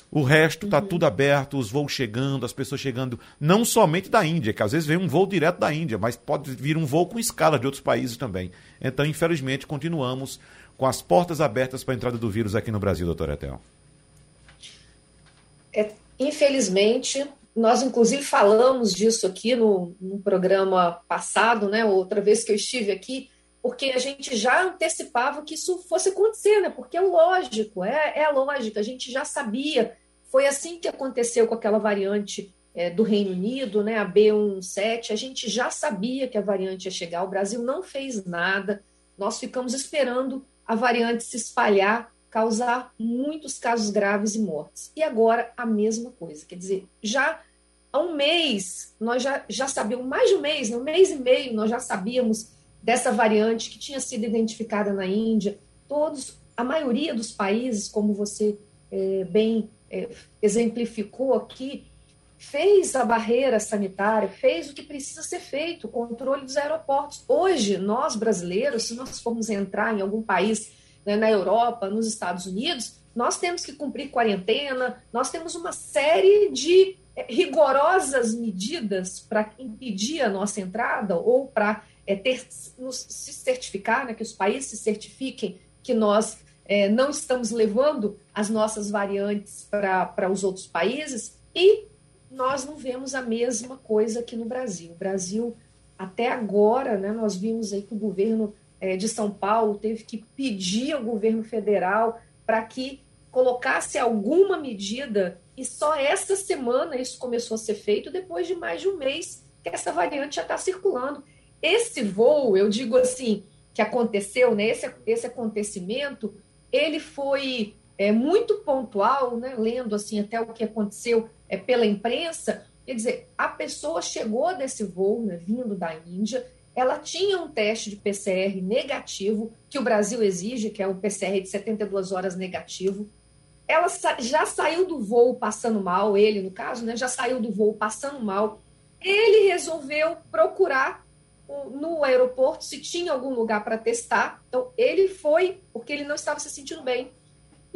O resto está uhum. tudo aberto, os voos chegando, as pessoas chegando, não somente da Índia, que às vezes vem um voo direto da Índia, mas pode vir um voo com escala de outros países também. Então, infelizmente, continuamos com as portas abertas para a entrada do vírus aqui no Brasil, doutora Etel? É, infelizmente, nós inclusive falamos disso aqui no, no programa passado, né, outra vez que eu estive aqui, porque a gente já antecipava que isso fosse acontecer, né? Porque é lógico, é, é lógico, a gente já sabia. Foi assim que aconteceu com aquela variante é, do Reino Unido, né, a B17, a gente já sabia que a variante ia chegar, o Brasil não fez nada, nós ficamos esperando a variante se espalhar, causar muitos casos graves e mortes. E agora a mesma coisa, quer dizer, já há um mês, nós já, já sabíamos, mais de um mês, né, um mês e meio, nós já sabíamos dessa variante que tinha sido identificada na Índia, todos, a maioria dos países, como você é, bem é, exemplificou aqui, fez a barreira sanitária, fez o que precisa ser feito, o controle dos aeroportos. Hoje, nós brasileiros, se nós formos entrar em algum país né, na Europa, nos Estados Unidos, nós temos que cumprir quarentena, nós temos uma série de eh, rigorosas medidas para impedir a nossa entrada ou para é, nos, se certificar, né, que os países se certifiquem que nós é, não estamos levando as nossas variantes para os outros países e nós não vemos a mesma coisa aqui no Brasil. O Brasil, até agora, né, nós vimos aí que o governo é, de São Paulo teve que pedir ao governo federal para que colocasse alguma medida, e só essa semana isso começou a ser feito, depois de mais de um mês que essa variante já está circulando. Esse voo, eu digo assim, que aconteceu, né, esse, esse acontecimento, ele foi é, muito pontual, né, lendo assim até o que aconteceu é, pela imprensa, quer dizer, a pessoa chegou desse voo, né, vindo da Índia, ela tinha um teste de PCR negativo, que o Brasil exige, que é um PCR de 72 horas negativo. Ela já saiu do voo passando mal, ele, no caso, né, já saiu do voo passando mal. Ele resolveu procurar no aeroporto se tinha algum lugar para testar. Então, ele foi, porque ele não estava se sentindo bem,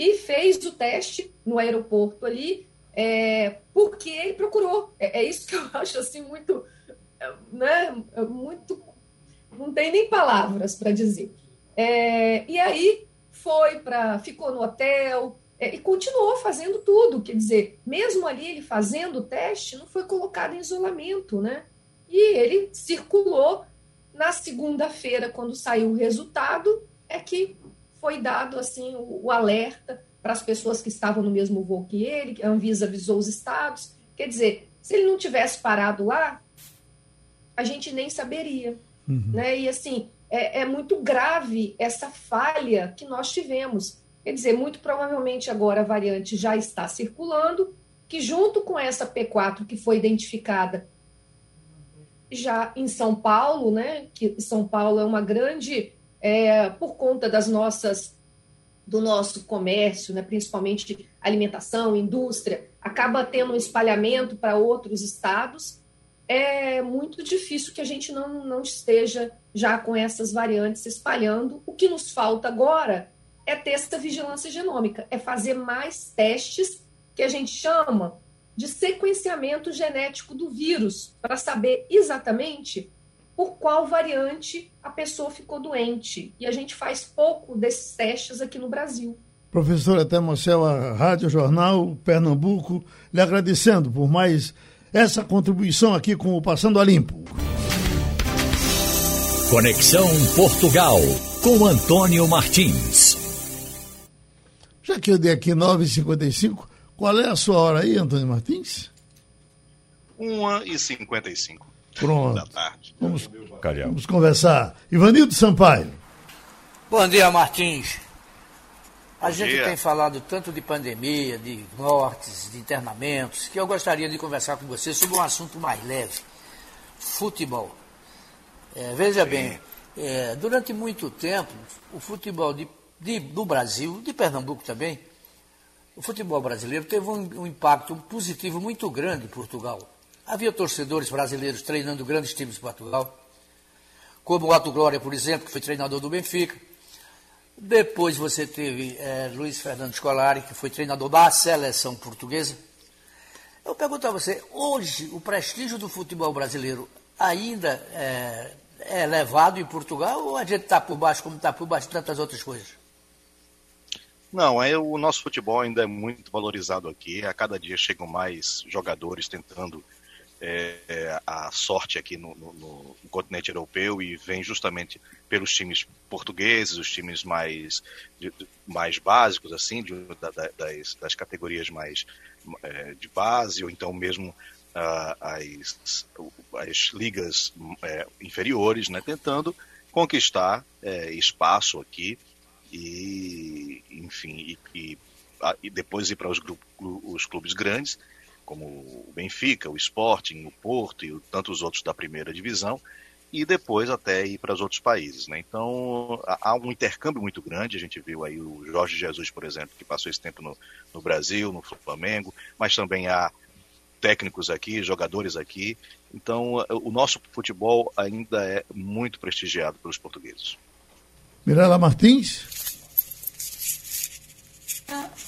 e fez o teste no aeroporto ali, é, porque ele procurou. É, é, isso que eu acho assim muito, né, muito, não tem nem palavras para dizer. É, e aí foi para, ficou no hotel é, e continuou fazendo tudo. Quer dizer, mesmo ali ele fazendo o teste, não foi colocado em isolamento, né? E ele circulou na segunda-feira, quando saiu o resultado, é que foi dado assim o, o alerta para as pessoas que estavam no mesmo voo que ele, a Anvisa avisou os estados. Quer dizer, se ele não tivesse parado lá, a gente nem saberia. Uhum. Né? E assim, é, é muito grave essa falha que nós tivemos. Quer dizer, muito provavelmente agora a variante já está circulando, que junto com essa P4 que foi identificada já em São Paulo, né? Que São Paulo é uma grande, é, por conta das nossas do nosso comércio, né, principalmente alimentação, indústria, acaba tendo um espalhamento para outros estados, é muito difícil que a gente não, não esteja já com essas variantes se espalhando. O que nos falta agora é ter essa vigilância genômica, é fazer mais testes que a gente chama de sequenciamento genético do vírus, para saber exatamente por qual variante a pessoa ficou doente. E a gente faz pouco desses testes aqui no Brasil. Professora Temocel, a Rádio Jornal Pernambuco, lhe agradecendo por mais essa contribuição aqui com o Passando a Limpo. Conexão Portugal, com Antônio Martins. Já que eu dei aqui 9h55, qual é a sua hora aí, Antônio Martins? 1h55. Pronto. Da tarde. Vamos, vamos conversar. Ivanildo Sampaio. Bom dia, Martins. A Bom gente dia. tem falado tanto de pandemia, de mortes, de internamentos, que eu gostaria de conversar com você sobre um assunto mais leve: futebol. É, veja Sim. bem, é, durante muito tempo, o futebol de, de, do Brasil, de Pernambuco também, o futebol brasileiro teve um, um impacto positivo muito grande em Portugal. Havia torcedores brasileiros treinando grandes times de Portugal, como o Otto Glória, por exemplo, que foi treinador do Benfica. Depois você teve é, Luiz Fernando Scolari, que foi treinador da seleção portuguesa. Eu pergunto a você, hoje o prestígio do futebol brasileiro ainda é, é elevado em Portugal ou a gente está por baixo como está por baixo de tantas outras coisas? Não, é o nosso futebol ainda é muito valorizado aqui. A cada dia chegam mais jogadores tentando é, é, a sorte aqui no, no, no, continente europeu e vem justamente pelos times portugueses, os times mais, mais básicos, assim, de, da, das, das, categorias mais é, de base, ou então mesmo uh, as, as ligas é, inferiores, né, tentando conquistar é, espaço aqui e, enfim, e, e, e depois ir para os, os clubes grandes como o Benfica, o Sporting, o Porto e tantos outros da primeira divisão, e depois até ir para os outros países. Né? Então há um intercâmbio muito grande. A gente viu aí o Jorge Jesus, por exemplo, que passou esse tempo no, no Brasil, no Flamengo, mas também há técnicos aqui, jogadores aqui. Então o nosso futebol ainda é muito prestigiado pelos portugueses. Mirela Martins.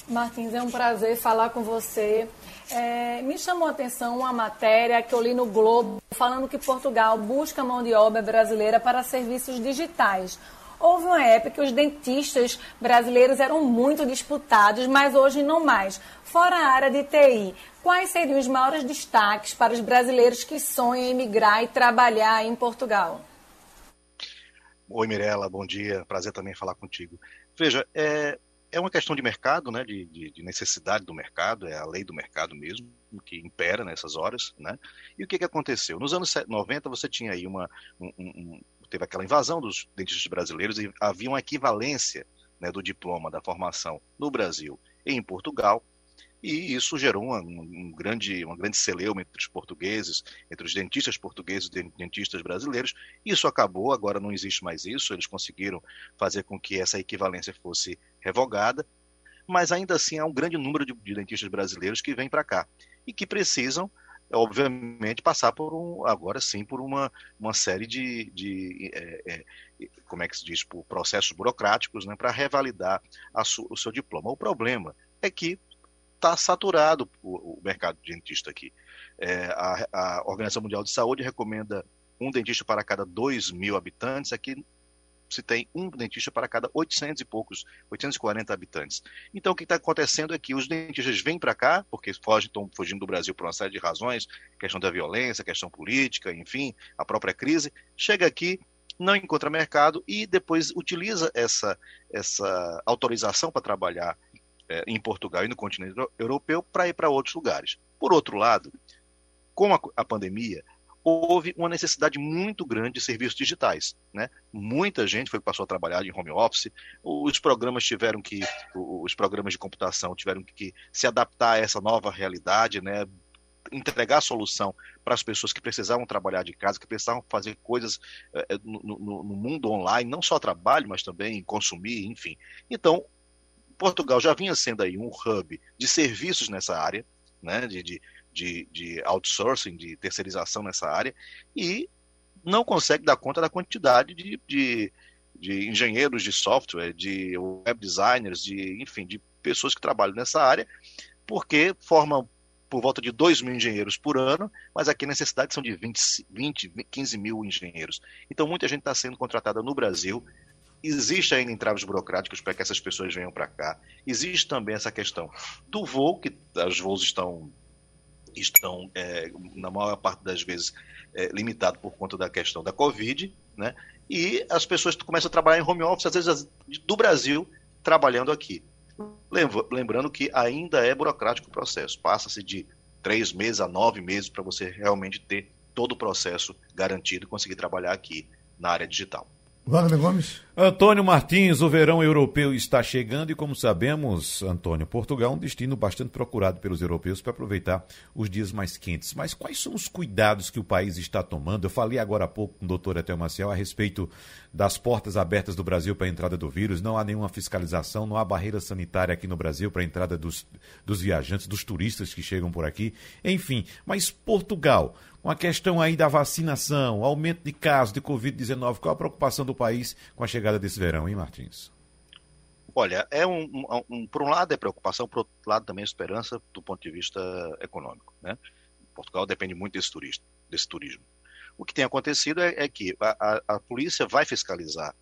Martins, é um prazer falar com você. É, me chamou a atenção uma matéria que eu li no Globo falando que Portugal busca mão de obra brasileira para serviços digitais. Houve uma época que os dentistas brasileiros eram muito disputados, mas hoje não mais. Fora a área de TI, quais seriam os maiores destaques para os brasileiros que sonham em migrar e trabalhar em Portugal? Oi, Mirella, bom dia. Prazer também falar contigo. Veja, é, é uma questão de mercado, né, de, de, de, necessidade do mercado, é a lei do mercado mesmo que impera nessas horas, né? E o que, que aconteceu? Nos anos 90 você tinha aí uma, um, um, teve aquela invasão dos dentistas brasileiros e havia uma equivalência né, do diploma da formação no Brasil e em Portugal e isso gerou uma, um grande, uma grande celeuma entre os portugueses, entre os dentistas portugueses e dentistas brasileiros. Isso acabou, agora não existe mais isso, eles conseguiram fazer com que essa equivalência fosse revogada, mas ainda assim há um grande número de, de dentistas brasileiros que vêm para cá e que precisam obviamente passar por um agora sim por uma, uma série de, de é, é, como é que se diz por processos burocráticos né, para revalidar su, o seu diploma o problema é que está saturado o, o, mercado de dentista aqui. É, a, a, Organização Mundial de Saúde recomenda um dentista para cada 2 mil habitantes, aqui se tem um dentista para cada 800 e poucos, 840 habitantes. Então, o que está acontecendo é que os dentistas vêm para cá, porque fogem, estão fugindo do Brasil por uma série de razões, questão da violência, questão política, enfim, a própria crise, chega aqui, não encontra mercado e depois utiliza essa, essa autorização para trabalhar é, em Portugal e no continente europeu para ir para outros lugares. Por outro lado, com a, a pandemia, houve uma necessidade muito grande de serviços digitais. Né? Muita gente foi passou a trabalhar em home office, os programas tiveram que, os programas de computação tiveram que se adaptar a essa nova realidade, né? entregar a solução para as pessoas que precisavam trabalhar de casa, que precisavam fazer coisas é, no, no, no mundo online, não só trabalho, mas também consumir, enfim. Então, Portugal já vinha sendo aí um hub de serviços nessa área, né, de, de, de, de outsourcing, de terceirização nessa área, e não consegue dar conta da quantidade de, de, de engenheiros de software, de web designers, de, enfim, de pessoas que trabalham nessa área, porque formam por volta de 2 mil engenheiros por ano, mas aqui a necessidade são de 20, 20 15 mil engenheiros. Então, muita gente está sendo contratada no Brasil Existe ainda entraves burocráticos para que essas pessoas venham para cá. Existe também essa questão do voo, que os voos estão, estão é, na maior parte das vezes, é, limitados por conta da questão da Covid, né? e as pessoas começam a trabalhar em home office, às vezes do Brasil, trabalhando aqui. Lembrando que ainda é burocrático o processo, passa-se de três meses a nove meses para você realmente ter todo o processo garantido e conseguir trabalhar aqui na área digital. Wagner Gomes. Antônio Martins, o verão europeu está chegando e, como sabemos, Antônio, Portugal é um destino bastante procurado pelos europeus para aproveitar os dias mais quentes. Mas quais são os cuidados que o país está tomando? Eu falei agora há pouco com o doutor Etel Maciel a respeito das portas abertas do Brasil para a entrada do vírus. Não há nenhuma fiscalização, não há barreira sanitária aqui no Brasil para a entrada dos, dos viajantes, dos turistas que chegam por aqui. Enfim, mas Portugal, com a questão aí da vacinação, aumento de casos de Covid-19, qual a preocupação do país com a chegada desse verão, hein, Martins? Olha, é um, um, um, por um lado é preocupação, por outro lado também é esperança do ponto de vista econômico. Né? Portugal depende muito desse, desse turismo. O que tem acontecido é, é que a, a, a, polícia vai fiscalizar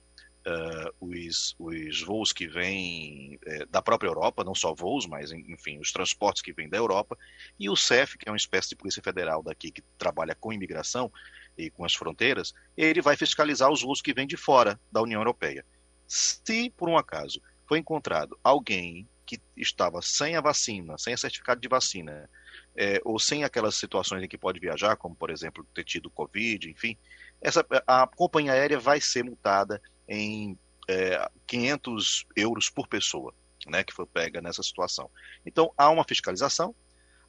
uh, os, os voos que vêm uh, da própria Europa, não só voos, mas enfim, os transportes que vêm da Europa, e o CEF, que é uma espécie de polícia federal daqui que trabalha com imigração e com as fronteiras, ele vai fiscalizar os voos que vêm de fora da União Europeia. Se, por um acaso, foi encontrado alguém que estava sem a vacina, sem a certificado de vacina, é, ou sem aquelas situações em que pode viajar, como por exemplo ter tido Covid, enfim, essa, a companhia aérea vai ser multada em é, 500 euros por pessoa, né, que foi pega nessa situação. Então há uma fiscalização,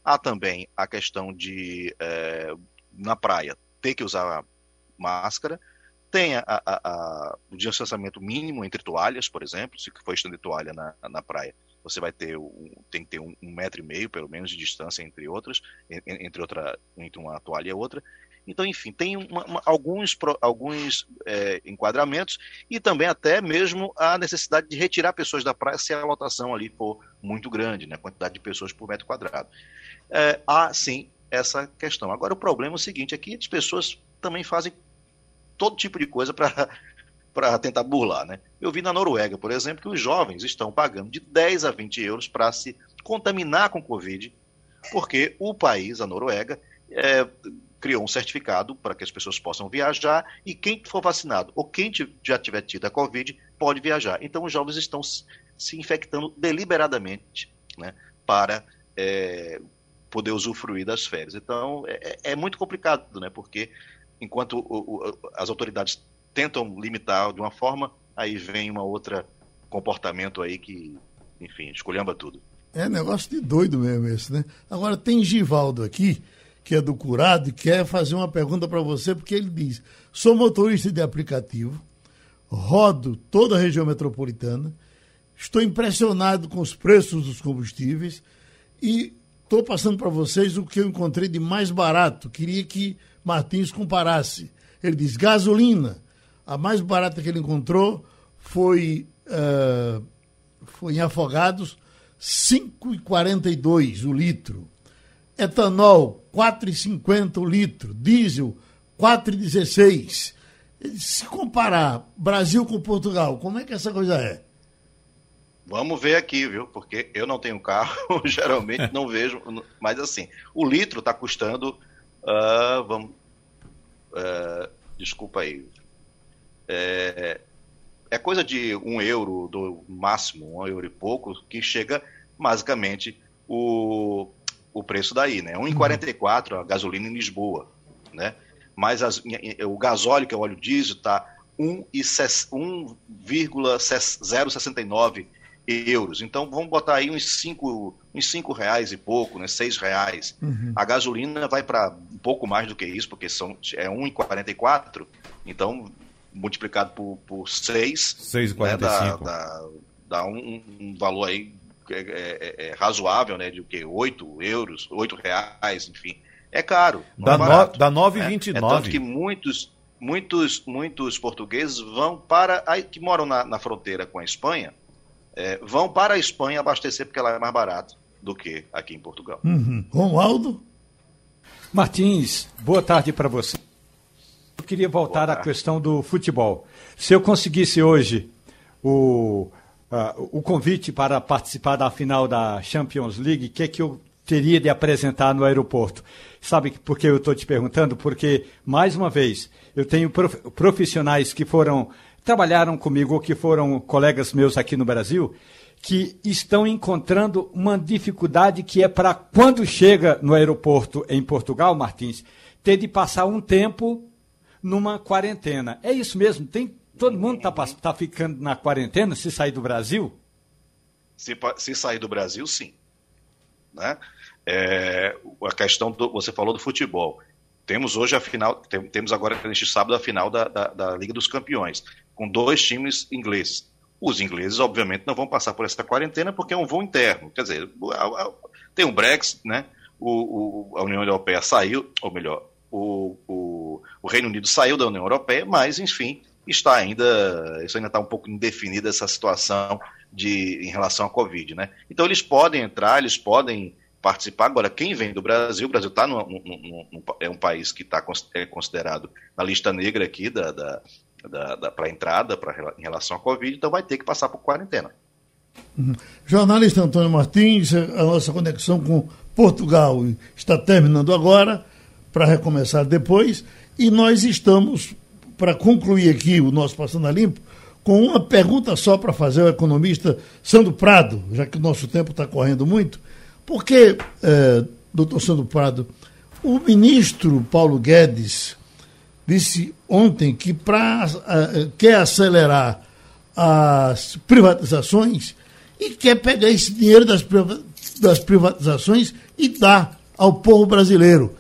há também a questão de é, na praia ter que usar máscara, tem a, a, a, o distanciamento mínimo entre toalhas, por exemplo, se for estender toalha na, na praia, você vai ter tem que ter um, metro e meio, pelo menos, de distância entre outras, entre outra, entre uma toalha e outra. Então, enfim, tem uma, uma, alguns, alguns é, enquadramentos e também até mesmo a necessidade de retirar pessoas da praia se a lotação ali for muito grande, né, quantidade de pessoas por metro quadrado. É, há, sim, essa questão. Agora, o problema é o seguinte, é que as pessoas também fazem todo tipo de coisa para tentar burlar. Né? Eu vi na Noruega, por exemplo, que os jovens estão pagando de 10 a 20 euros para se contaminar com Covid, porque o país, a Noruega, é, criou um certificado para que as pessoas possam viajar e quem for vacinado ou quem já tiver tido a Covid pode viajar. Então os jovens estão se infectando deliberadamente né, para é, poder usufruir das férias. Então é, é, é muito complicado, né, porque enquanto o, o, as autoridades tentam limitar de uma forma, aí vem uma outra comportamento aí que, enfim, escolhamba tudo. É negócio de doido mesmo esse, né? Agora tem Givaldo aqui, que é do Curado, e quer fazer uma pergunta para você, porque ele diz: sou motorista de aplicativo, rodo toda a região metropolitana, estou impressionado com os preços dos combustíveis e estou passando para vocês o que eu encontrei de mais barato. Queria que Martins comparasse. Ele diz: gasolina, a mais barata que ele encontrou foi, uh, foi em Afogados, 5,42 o litro. Etanol, 4,50 o litro. Diesel, 4,16. Se comparar Brasil com Portugal, como é que essa coisa é? Vamos ver aqui, viu? Porque eu não tenho carro, geralmente não vejo. Mas assim, o litro está custando Uh, vamos, uh, desculpa aí. É, é, coisa de um euro, do máximo, um euro e pouco, que chega basicamente o, o preço daí, né? 1,44 a gasolina em Lisboa, né? Mas as, o gasóleo, que é o óleo diesel, está 1,069 euros. Então vamos botar aí uns 5 uns cinco reais e pouco, né, 6 reais. Uhum. A gasolina vai para um pouco mais do que isso, porque são, é 1,44, então multiplicado por, por 6, 6,45. Né, dá, dá, dá um, um, valor aí é, é, é, razoável, né, de o que? 8 euros, 8 reais, enfim. É caro. Dá, é no, dá 9,29. É, é tanto que muitos, muitos, muitos portugueses vão para, aí, que moram na, na fronteira com a Espanha, é, vão para a Espanha abastecer porque ela é mais barato do que aqui em Portugal. Uhum. Romualdo? Martins, boa tarde para você. Eu queria voltar à questão do futebol. Se eu conseguisse hoje o, uh, o convite para participar da final da Champions League, o que é que eu teria de apresentar no aeroporto? Sabe por que eu estou te perguntando? Porque, mais uma vez, eu tenho profissionais que foram trabalharam comigo ou que foram colegas meus aqui no Brasil, que estão encontrando uma dificuldade que é para quando chega no aeroporto em Portugal, Martins, ter de passar um tempo numa quarentena. É isso mesmo? Tem todo mundo está tá ficando na quarentena se sair do Brasil? Se, se sair do Brasil, sim. Né? É, a questão do, você falou do futebol. Temos hoje a final, tem, temos agora neste sábado a final da, da, da Liga dos Campeões com dois times ingleses. Os ingleses, obviamente, não vão passar por essa quarentena porque é um voo interno. Quer dizer, tem o Brexit, né? O, a União Europeia saiu, ou melhor, o, o, o, Reino Unido saiu da União Europeia, mas, enfim, está ainda, isso ainda está um pouco indefinida essa situação de, em relação à Covid, né? Então eles podem entrar, eles podem participar. Agora, quem vem do Brasil, o Brasil tá no, no, no, é um país que está é considerado na lista negra aqui da, da, da, da para entrada pra, em relação à Covid, então vai ter que passar por quarentena. Uhum. Jornalista Antônio Martins, a nossa conexão com Portugal está terminando agora, para recomeçar depois, e nós estamos, para concluir aqui o nosso Passando a Limpo, com uma pergunta só para fazer ao economista Sandro Prado, já que o nosso tempo está correndo muito. Porque, é, doutor Sandro Prado, o ministro Paulo Guedes disse ontem que pra, uh, quer acelerar as privatizações e quer pegar esse dinheiro das, das privatizações e dar ao povo brasileiro.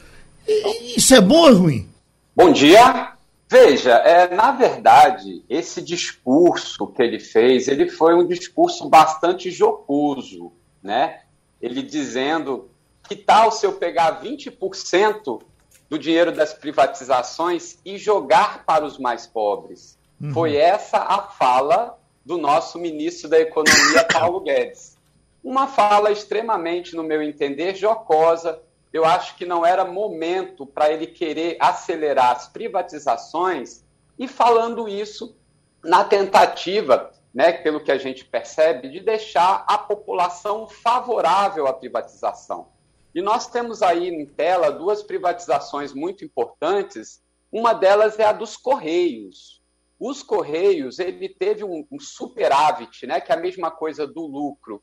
E, isso é bom ou ruim? Bom dia. Veja, é, na verdade, esse discurso que ele fez, ele foi um discurso bastante jocoso, né? Ele dizendo que tal se eu pegar 20% do dinheiro das privatizações e jogar para os mais pobres? Uhum. Foi essa a fala do nosso ministro da Economia, Paulo Guedes. Uma fala extremamente, no meu entender, jocosa. Eu acho que não era momento para ele querer acelerar as privatizações e falando isso na tentativa, né, pelo que a gente percebe, de deixar a população favorável à privatização. E nós temos aí em tela duas privatizações muito importantes. Uma delas é a dos Correios. Os Correios, ele teve um, superávit, né, que é a mesma coisa do lucro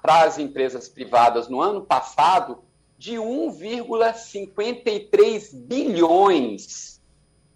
para as empresas privadas no ano passado, de 1,53 bilhões.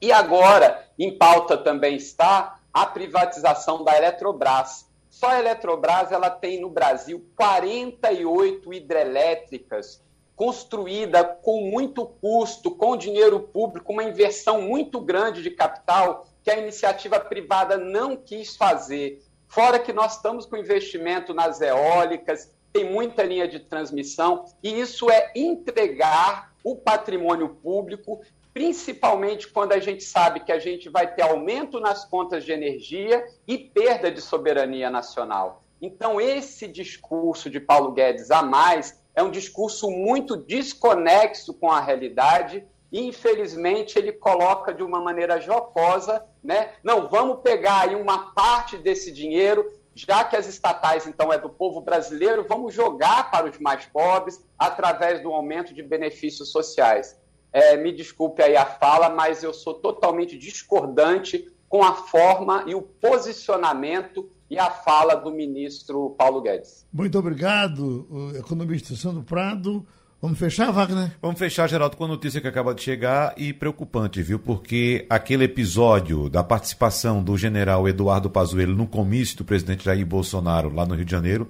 E agora, em pauta também está a privatização da Eletrobras. Só a Eletrobras ela tem no Brasil 48 hidrelétricas construída com muito custo, com dinheiro público, uma inversão muito grande de capital que a iniciativa privada não quis fazer. Fora que nós estamos com investimento nas eólicas, tem muita linha de transmissão, e isso é entregar o patrimônio público principalmente quando a gente sabe que a gente vai ter aumento nas contas de energia e perda de soberania nacional. Então, esse discurso de Paulo Guedes a mais é um discurso muito desconexo com a realidade e, infelizmente, ele coloca de uma maneira jocosa, né? Não, vamos pegar aí uma parte desse dinheiro, já que as estatais, então, é do povo brasileiro, vamos jogar para os mais pobres através do aumento de benefícios sociais. É, me desculpe aí a fala, mas eu sou totalmente discordante com a forma e o posicionamento e a fala do ministro Paulo Guedes. Muito obrigado, economista Sandro Prado. Vamos fechar, Wagner? Vamos fechar, Geraldo, com a notícia que acaba de chegar e preocupante, viu? Porque aquele episódio da participação do general Eduardo Pazuello no comício do presidente Jair Bolsonaro lá no Rio de Janeiro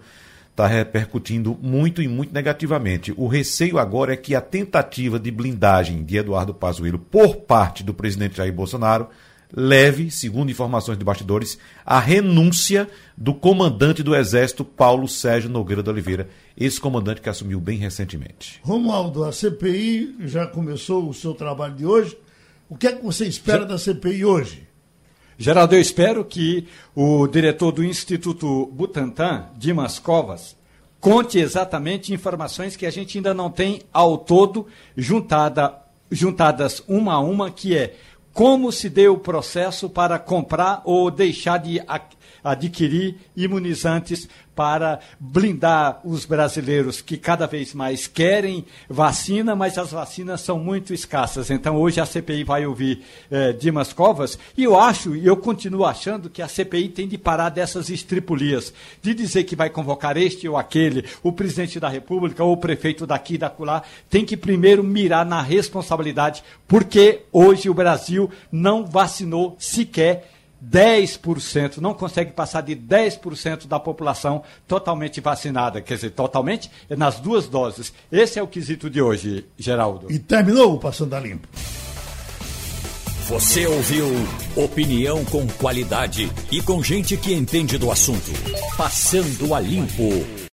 está repercutindo muito e muito negativamente. O receio agora é que a tentativa de blindagem de Eduardo Pazuello por parte do presidente Jair Bolsonaro leve, segundo informações de bastidores, à renúncia do comandante do Exército, Paulo Sérgio Nogueira de Oliveira, esse comandante que assumiu bem recentemente. Romualdo, a CPI já começou o seu trabalho de hoje. O que é que você espera da CPI hoje? Geraldo, eu espero que o diretor do Instituto Butantan, Dimas Covas, conte exatamente informações que a gente ainda não tem ao todo juntada, juntadas uma a uma, que é como se deu o processo para comprar ou deixar de adquirir imunizantes para blindar os brasileiros que cada vez mais querem vacina, mas as vacinas são muito escassas. Então hoje a CPI vai ouvir eh, Dimas Covas e eu acho, e eu continuo achando que a CPI tem de parar dessas estripulias, de dizer que vai convocar este ou aquele, o presidente da República ou o prefeito daqui e da lá, tem que primeiro mirar na responsabilidade, porque hoje o Brasil não vacinou sequer 10%, não consegue passar de 10% da população totalmente vacinada. Quer dizer, totalmente nas duas doses. Esse é o quesito de hoje, Geraldo. E terminou o Passando a Limpo. Você ouviu opinião com qualidade e com gente que entende do assunto. Passando a Limpo.